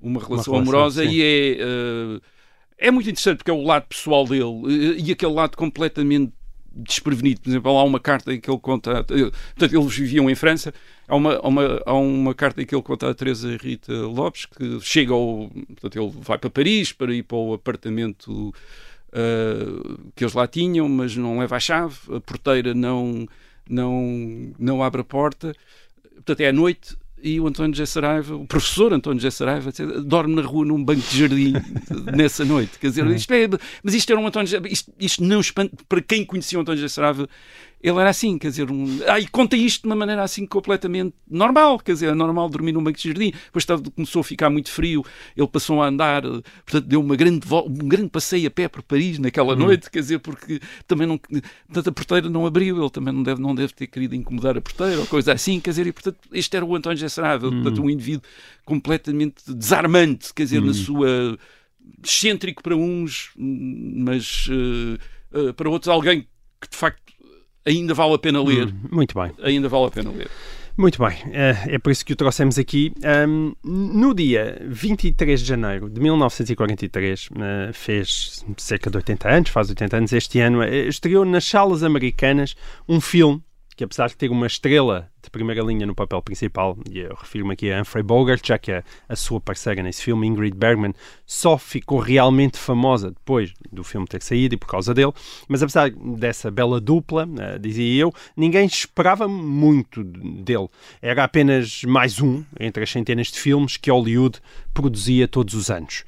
uma relação relação, amorosa, e é, eh, é muito interessante porque é o lado pessoal dele eh, e aquele lado completamente desprevenido. Por exemplo, há uma carta em que ele conta. eh, Portanto, eles viviam em França. Há uma, há uma, há uma carta em que ele conta a Teresa Rita Lopes que chega ao. Portanto, ele vai para Paris para ir para o apartamento eh, que eles lá tinham, mas não leva a chave. A porteira não, não, não abre a porta. Portanto, é à noite. E o António José Saraiva, o professor António José Saraiva, dorme na rua num banco de jardim *laughs* nessa noite. Quer dizer, isto é, mas isto era um António isto, isto não espanta, para quem conhecia o António José Saraiva, ele era assim, quer dizer, um, ah, e conta isto de uma maneira assim completamente normal, quer dizer, é normal dormir num banco de jardim. Depois estava, começou a ficar muito frio, ele passou a andar, eh, portanto, deu uma grande, um grande passeio a pé por Paris naquela noite, quer dizer, porque também não, portanto, a porteira não abriu, ele também não deve, não deve ter querido incomodar a porteira ou coisa assim, quer dizer, e portanto, este era o António José Saraiva, portanto, um indivíduo completamente desarmante, quer dizer, na sua excêntrico para uns, mas eh, eh, para outros alguém que de facto ainda vale a pena ler. Muito bem. Ainda vale a pena ler. Muito bem, é, é por isso que o trouxemos aqui. No dia 23 de janeiro de 1943, eh, fez cerca de 80 anos, faz 80 anos este ano, eh, estreou nas salas americanas um filme que, apesar de ter uma estrela de primeira linha no papel principal, e eu refiro-me aqui a Humphrey Bogart, já que a, a sua parceira nesse filme, Ingrid Bergman, só ficou realmente famosa depois do filme ter saído e por causa dele, mas apesar dessa bela dupla, eh, dizia eu, ninguém esperava muito dele. Era apenas mais um entre as centenas de filmes que Hollywood produzia todos os anos.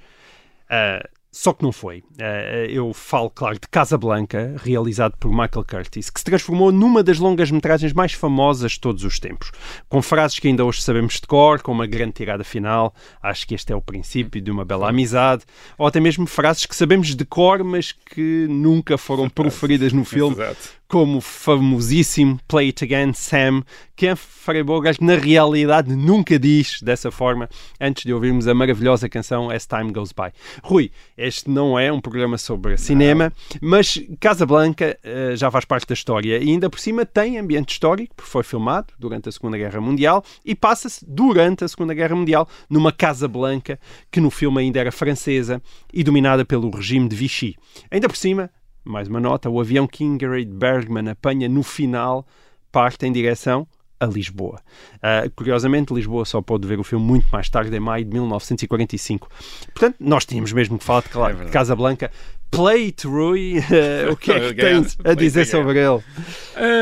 Ah, só que não foi. Ah, eu falo, claro, de Casablanca, realizado por Michael Curtis, que se transformou numa das longas-metragens mais famosas de todos os tempos. Com frases que ainda hoje sabemos de cor, com uma grande tirada final, acho que este é o princípio de uma bela amizade, ou até mesmo frases que sabemos de cor, mas que nunca foram proferidas no *laughs* filme, Exato. Como o famosíssimo Play It Again Sam, que Humphrey Bogart na realidade nunca diz dessa forma antes de ouvirmos a maravilhosa canção As Time Goes By. Rui, este não é um programa sobre cinema, mas Casablanca eh, já faz parte da história e ainda por cima tem ambiente histórico, porque foi filmado durante a Segunda Guerra Mundial e passa-se durante a Segunda Guerra Mundial numa Casa Blanca que no filme ainda era francesa e dominada pelo regime de Vichy. Ainda por cima, mais uma nota, o avião que Ingrid Bergman apanha no final parte em direção a Lisboa. Ah, curiosamente, Lisboa só pôde ver o filme muito mais tarde, em maio de 1945. Portanto, nós tínhamos mesmo que falar de, claro, de Casablanca. Play it, Rui. *laughs* Eh, o que é que *laughs* tens a dizer sobre ele?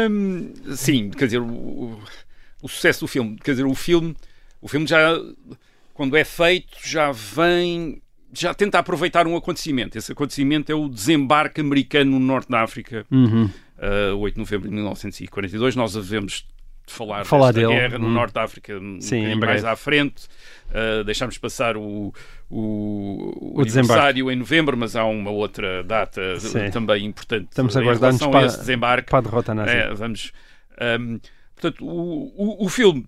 Hum, sim, quer dizer, o, o- o sucesso do filme, quer dizer, o filme, o filme já, quando é feito, já vem, já tenta aproveitar um acontecimento. Esse acontecimento é o desembarque americano no norte da África, Uhum. uh, 8 de novembro de 1942. Nós havemos de falar, Falar desta dele. guerra no Hum. Norte de África um Sim, breve. mais à frente. Uh, deixámos passar o, o, O aniversário em novembro, mas há uma outra data Sim. também importante Estamos a em guardar-nos relação para- esse desembarque. para a derrota nazi. É, vamos, um, portanto, o, o, o filme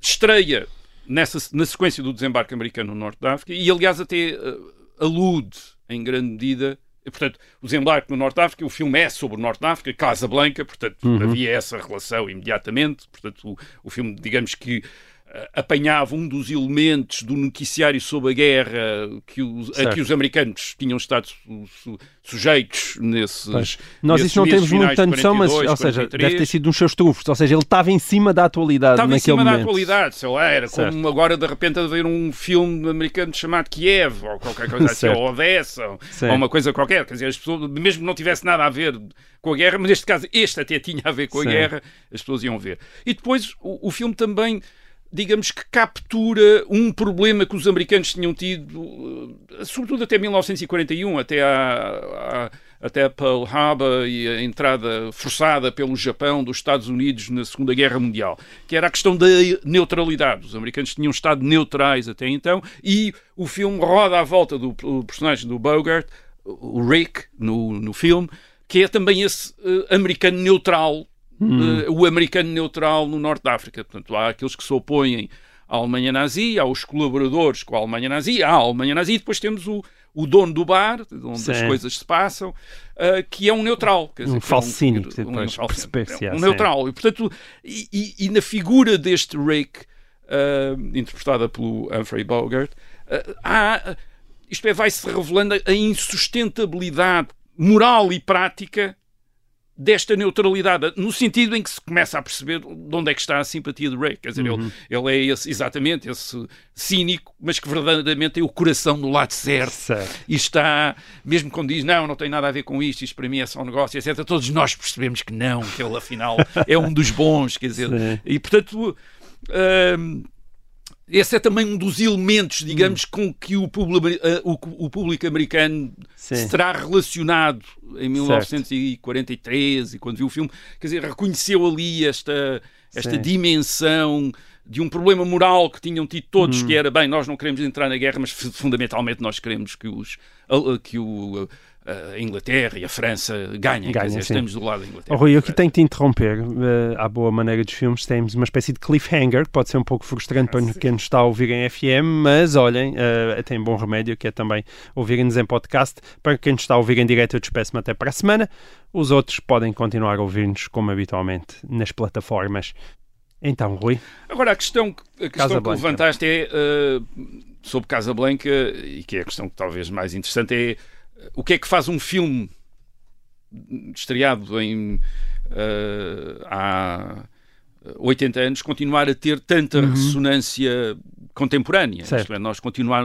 estreia nessa, na sequência do desembarque americano no Norte da África e, aliás, até uh, alude em grande medida. Portanto, o desembarque no Norte da África, o filme é sobre o Norte da África, Casablanca, portanto, Uhum. havia essa relação imediatamente. Portanto, o, o filme, digamos que apanhava um dos elementos do noticiário sobre a guerra que os, a que os americanos tinham estado su- su- sujeitos nesses. Pois. Nós nesses isso não temos muita noção, mas, 42, ou seja, 43. deve ter sido uns seus trunfos. Ou seja, ele estava em cima da atualidade Estava em naquele cima da momento. atualidade, sei lá, era Certo. como agora de repente haver um filme americano chamado Kiev, ou qualquer coisa *laughs* assim, ou Odessa, ou, ou uma coisa qualquer. Quer dizer, as pessoas, mesmo que não tivesse nada a ver com a guerra, mas neste caso este até tinha a ver com a guerra, as pessoas iam ver. E depois o, o filme também. Digamos que captura um problema que os americanos tinham tido, eh, sobretudo até 1941, até a, até Pearl Harbor e a entrada forçada pelo Japão dos Estados Unidos na Segunda Guerra Mundial, que era a questão da neutralidade. Os americanos tinham estado neutrais até então e o filme roda à volta do, do personagem do Bogart, o Rick, no, no filme, que é também esse eh, americano neutral, eh, o americano neutral no Norte da África. Portanto, há aqueles que se opõem à Alemanha nazi, há os colaboradores com a Alemanha nazi, há a Alemanha nazi, e depois temos o, o dono do bar, onde Sim. as coisas se passam, eh, que é um neutral. Dizer, Um que é um, que um, é sim. um neutral. E, portanto, e, e- e na figura deste Rick, eh, interpretada pelo Humphrey Bogart, eh, há, isto é, vai-se revelando a insustentabilidade moral e prática desta neutralidade, no sentido em que se começa a perceber de onde é que está a simpatia de Ray. Quer dizer, Uhum. ele, ele é esse, exatamente esse cínico, mas que verdadeiramente tem o coração no lado certo. Certo. E está, mesmo quando diz não, não tem nada a ver com isto, isto para mim é só um negócio, etc. Todos nós percebemos que não, que ele afinal é um dos bons, quer dizer. Sim. E portanto. hum, esse é também um dos elementos, digamos, com que o público, eh, o, o público americano Sim. se terá relacionado em 1943 e quando viu o filme, quer dizer, reconheceu ali esta, esta Sim. dimensão de um problema moral que tinham tido todos, Hum. que era, bem, nós não queremos entrar na guerra, mas fu- fundamentalmente nós queremos que, os, que o, a Inglaterra e a França ganhem, Ganhem, dizer, sim. estamos do lado da Oh, Inglaterra. Rui, eu aqui tenho que te interromper. eh, à boa maneira dos filmes, temos uma espécie de cliffhanger, que pode ser um pouco frustrante para quem nos está a ouvir em FM, mas olhem, eh, tem bom remédio, que é também ouvirem-nos em podcast. Para quem nos está a ouvir em direto, eu despeço-me até para a semana. Os outros podem continuar a ouvir-nos, como habitualmente, nas plataformas. Então, Rui. Agora, a questão, que- a questão que levantaste é eh, sobre Casablanca, e que é a questão que talvez mais interessante, é o que é que faz um filme estreado em, eh, há 80 anos continuar a ter tanta ressonância contemporânea. Certo. Isto é, nós continuar,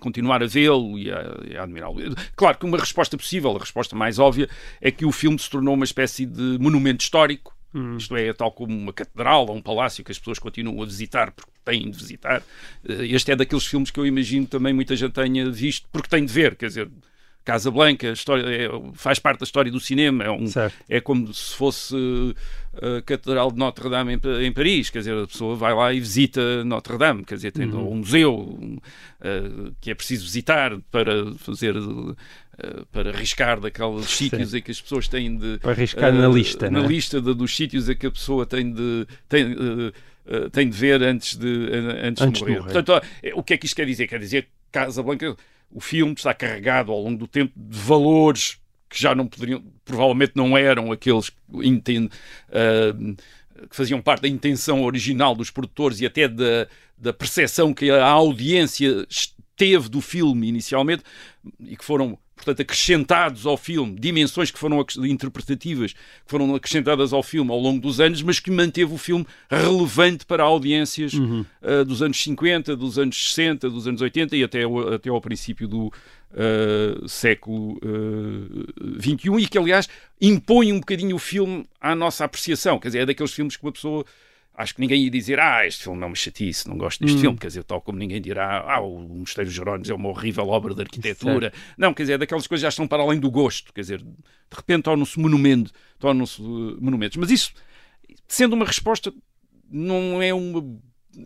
continuar a vê-lo e a, a admirá-lo. Claro que uma resposta possível, a resposta mais óbvia, é que o filme se tornou uma espécie de monumento histórico isto é, tal como uma catedral ou um palácio que as pessoas continuam a visitar porque têm de visitar. Eh, Este é daqueles filmes que eu imagino também muita gente tenha visto porque tem de ver, quer dizer, Casa Blanca a história, é- faz parte da história do cinema, é, um, é como se fosse eh, a Catedral de Notre Dame em, em Paris, quer dizer, a pessoa vai lá e visita Notre Dame, quer dizer, tem Uhum. um museu um, eh, que é preciso visitar para fazer eh, para arriscar daqueles sítios em que as pessoas têm de Para arriscar na eh, lista, na é? lista de- dos sítios a que a pessoa tem de tem, tem de ver antes de antes, Antes de de morrer. morrer. Portanto, eh, o que é que isto quer dizer? Quer dizer que Casablanca, o filme está carregado ao longo do tempo de valores que já não poderiam, provavelmente não eram aqueles que ah, que faziam parte da intenção original dos produtores e até da, da percepção que a audiência teve do filme inicialmente e que foram, portanto, acrescentados ao filme, dimensões que foram interpretativas, que foram acrescentadas ao filme ao longo dos anos, mas que manteve o filme relevante para audiências ah, dos anos 50, dos anos 60, dos anos 80 e até, o- até ao princípio do ah, século XXI e que, aliás, impõe um bocadinho o filme à nossa apreciação. Quer dizer, é daqueles filmes que uma pessoa acho que ninguém ia dizer, ah, este filme é uma chatice, não gosto deste Hum. filme, quer dizer, tal como ninguém dirá, ah, o Mosteiro dos Jerónimos é uma horrível obra de arquitetura. Não, quer dizer, é daquelas coisas que já estão para além do gosto, quer dizer, de repente tornam-se monumento, tornam-se uh, monumentos. Mas isso, sendo uma resposta, não é uma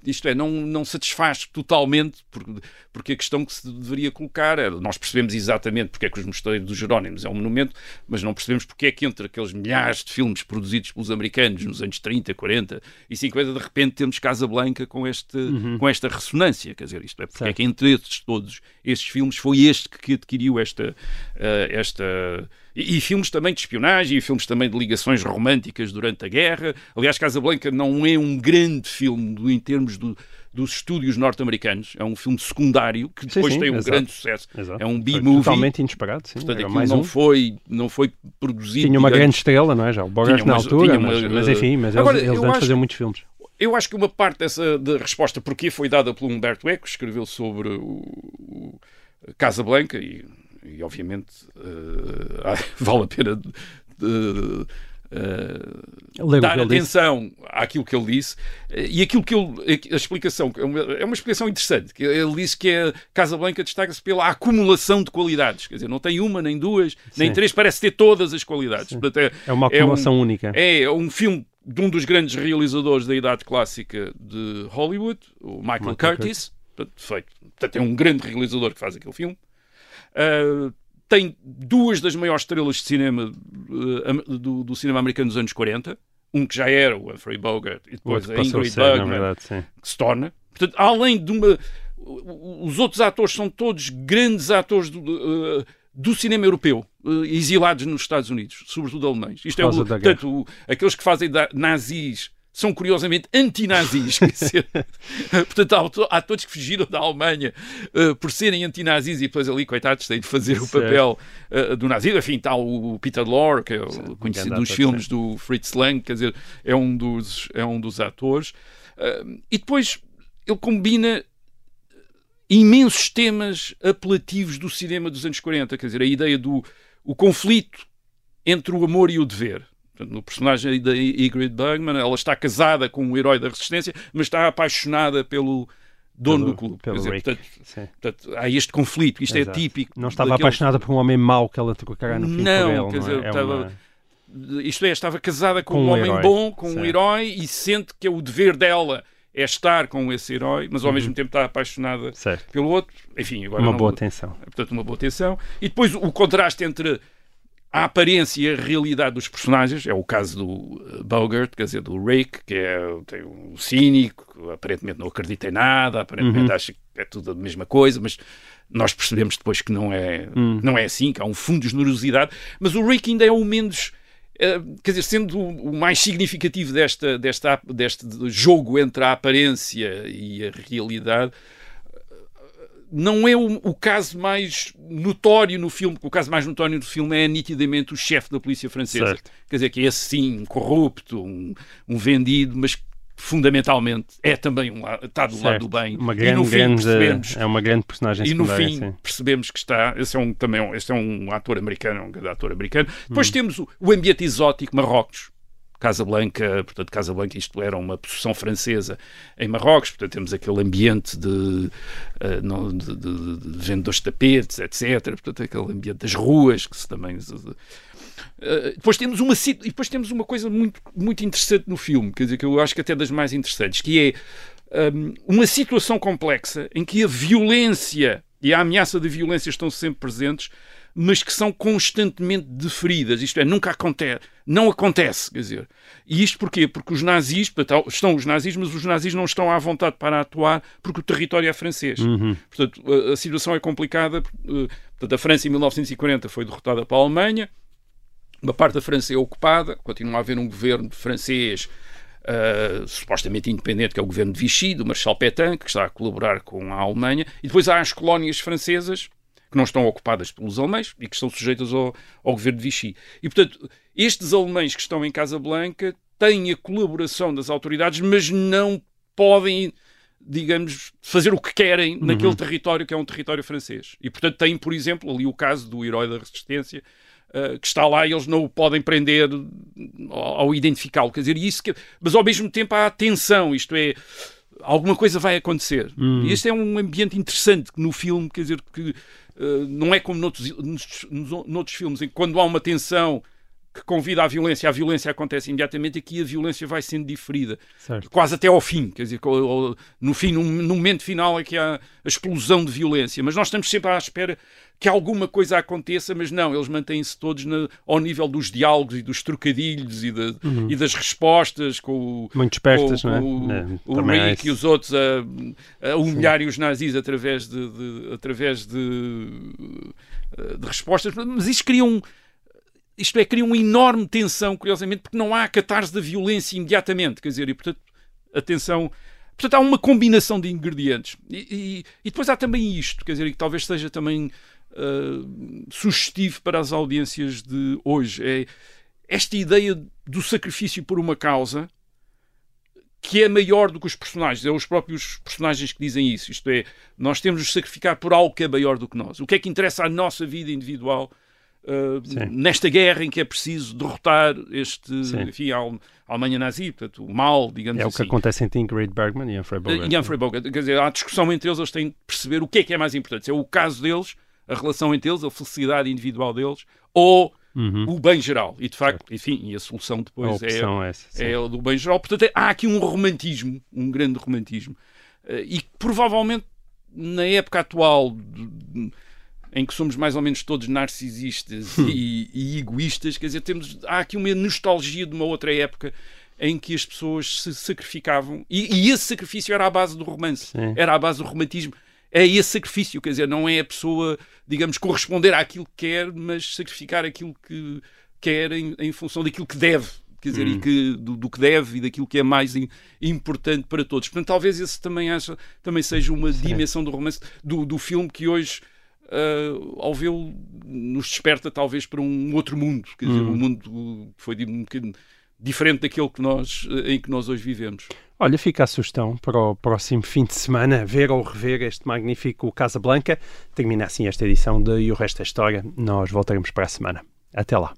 isto é, não, não satisfaz totalmente, porque, porque a questão que se deveria colocar é, nós percebemos exatamente porque é que os mosteiros dos Jerónimos é um monumento, mas não percebemos porque é que entre aqueles milhares de filmes produzidos pelos americanos nos anos 30, 40 e 50, de repente temos Casa Blanca com, este, Uhum. com esta ressonância, quer dizer, isto é, porque é Certo. que entre estes todos estes filmes foi este que adquiriu esta, eh, esta e, e filmes também de espionagem, e filmes também de ligações românticas durante a guerra. Aliás, Casablanca não é um grande filme em termos do- dos estúdios norte-americanos. É um filme secundário que Sim, depois sim, tem um exato. grande sucesso. Exato. É um B-movie. Totalmente inesperado, sim. Portanto, aquilo mais não, um. foi, não foi produzido. Tinha uma digamos, grande estrela, não é? Já o Bogart na altura, uma- mas, mas enfim, mas Agora, eles, antes acho- faziam muitos filmes. Eu acho que uma parte dessa da resposta porque foi dada pelo Humberto Eco, que escreveu sobre o, o Casa Blanca e, e, obviamente eh, *laughs* vale a pena o que dar ele disse. atenção àquilo que ele disse e aquilo que ele, a explicação é uma, é uma explicação interessante que ele disse que a Casa Blanca destaca-se pela acumulação de qualidades quer dizer não tem uma nem duas nem Sim. três parece ter todas as qualidades Portanto, É uma um- acumulação única. é um filme de um dos grandes realizadores da idade clássica de Hollywood, o Michael, Michael Curtis. Portanto, feito. Portanto, é um grande realizador que faz aquele filme. Uh, tem duas das maiores estrelas de cinema uh, do, do cinema americano dos anos 40. Um que já era o Humphrey Bogart e depois a Ingrid ser, Bergman, verdade, que se torna. Portanto, além de uma. Os outros atores são todos grandes atores do, uh, do cinema europeu, exilados nos Estados Unidos, sobretudo alemães. Isto é o, portanto, o- aqueles que fazem da- nazis são curiosamente antinazis. *laughs* portanto, há, há todos que fugiram da Alemanha uh, por serem antinazis e depois ali, coitados, têm de fazer o Certo. papel uh, do nazismo. Enfim, está o Peter Lorre, que é o conhecido dos filmes do Fritz Lang, quer dizer, é um dos, é um dos atores. Uh, e depois ele combina imensos temas apelativos do cinema dos anos 40, quer dizer, a ideia do o conflito entre o amor e o dever. No personagem da Ingrid Bergman, ela está casada com um herói da resistência, mas está apaixonada pelo dono Pelo- do clube. pelo dizer, portanto, portanto, há este conflito, isto Exato. é típico. Não estava daqueles- apaixonada por um homem mau que ela trocará no fim Não, por quer ele, dizer, não é? É estava, uma- isto é, estava casada com, Com um um homem herói. bom, com um Certo. herói, e sente que é o dever dela é estar com esse herói, mas ao mesmo tempo está apaixonada Uhum. Certo. pelo outro. Enfim, agora Uma não- boa tensão. Portanto, uma boa tensão. E depois o contraste entre a aparência e a realidade dos personagens, é o caso do uh, Bogart, quer dizer, do Rick, que é tem um cínico, aparentemente não acredita em nada, aparentemente Uhum. acha que é tudo a mesma coisa, mas nós percebemos depois que não é, Hum. não é assim, que há um fundo de generosidade, mas o Rick ainda é o menos. eh, quer dizer, sendo o o mais significativo desta, desta, deste jogo entre a aparência e a realidade, não é o, o caso mais notório no filme, porque o caso mais notório no filme é nitidamente o chefe da polícia francesa. Certo. Quer dizer, que é esse sim, um corrupto, um, um vendido, mas que fundamentalmente é também um, está do lado Certo. do bem. Uma e grande, no fim grande, percebemos. é uma grande personagem E no fim sim. percebemos que está. Esse é um, também um- este é um ator americano, um grande ator americano. Hum. Depois temos o, o ambiente exótico, Marrocos. Casablanca, portanto, Casablanca, isto era uma possessão francesa em Marrocos, portanto, temos aquele ambiente de, eh, de, de, de vendedores de tapetes, etc. Portanto, aquele ambiente das ruas que se também. Uh, depois temos uma depois temos uma coisa muito, muito interessante no filme, quer dizer, que eu acho que até das mais interessantes, que é um, uma situação complexa em que a violência e a ameaça de violência estão sempre presentes, mas que são constantemente deferidas. Isto é, nunca acontece, não acontece, quer dizer. E isto porquê? Porque os nazis, portanto, estão os nazis, mas os nazis não estão à vontade para atuar porque o território é francês. Uhum. Portanto, a, a situação é complicada. eh, Portanto, a França em 1940 foi derrotada pela Alemanha, uma parte da França é ocupada, continua a haver um governo francês uh, supostamente independente, que é o governo de Vichy, do Marshal Pétain, que está a colaborar com a Alemanha, e depois há as colónias francesas, que não estão ocupadas pelos alemães e que estão sujeitas ao, ao governo de Vichy. E, portanto, estes alemães que estão em Casablanca têm a colaboração das autoridades, mas não podem digamos, fazer o que querem naquele território que é um território francês. E, portanto, tem, por exemplo, ali o caso do herói da resistência, uh, que está lá e eles não o podem prender ao, ao identificá-lo. Quer dizer, isso que... Mas, ao mesmo tempo, há tensão, isto é... Alguma coisa vai acontecer. Hum. E este é um ambiente interessante no filme, quer dizer, que não é como noutros, noutros filmes, em que quando há uma tensão que convida à violência, a violência acontece imediatamente, aqui a violência vai sendo diferida, Certo. quase até ao fim, quer dizer, no fim, no, momento final é que há a explosão de violência, mas nós estamos sempre à espera que alguma coisa aconteça, mas não, eles mantêm-se todos na- ao nível dos diálogos e dos trocadilhos e, da- Uhum. e das respostas, com o, Muito espertas, com, não é? com É, o, o há Rick isso. e os outros a, a humilharem os nazis através de, de- através de, de respostas, mas isto cria um isto é, cria uma enorme tensão, curiosamente, porque não há catarse da violência imediatamente, quer dizer, e portanto, atenção, portanto, há uma combinação de ingredientes. E, e- e depois há também isto, quer dizer, que talvez seja também ah, sugestivo para as audiências de hoje, é esta ideia do sacrifício por uma causa que é maior do que os personagens. É os próprios personagens que dizem isso. Isto é, nós temos de sacrificar por algo que é maior do que nós. O que é que interessa à nossa vida individual uh, Sim. nesta guerra em que é preciso derrotar este, Sim. enfim, a Al- a Alemanha nazi, portanto, o mal, digamos É o assim. que acontece entre Ingrid Bergman e Humphrey Bogart. E Humphrey Bogart. Quer dizer, há discussão entre eles, eles têm de perceber o que é que é mais importante. Se é o caso deles, a relação entre eles, a felicidade individual deles, ou Uhum. o bem geral. E de facto, enfim, e a solução A depois é, opção é essa. é o do bem geral. Portanto, é- há aqui um romantismo, um grande romantismo. Eh, E que provavelmente na época atual, em que somos mais ou menos todos narcisistas Hum. e, e egoístas, quer dizer, temos, há aqui uma nostalgia de uma outra época em que as pessoas se sacrificavam e, e esse sacrifício era à base do romance, Sim. era à base do romantismo. É esse sacrifício, quer dizer, não é a pessoa, digamos, corresponder àquilo que quer, mas sacrificar aquilo que quer em, em função daquilo que deve, quer dizer, Hum. e que, do, do que deve e daquilo que é mais im- importante para todos. Portanto, talvez esse também, também seja uma dimensão do romance, do, do filme que hoje, ah, ao vê-lo, nos desperta talvez para um outro mundo, quer dizer, Hum. um mundo que foi um bocadinho diferente daquele que nós, eh, em que nós hoje vivemos. Olha, fica a sugestão para o próximo fim de semana, ver ou rever este magnífico Casa Blanca. Termina assim esta edição de E o Resto da História. Nós voltaremos para a semana. Até lá.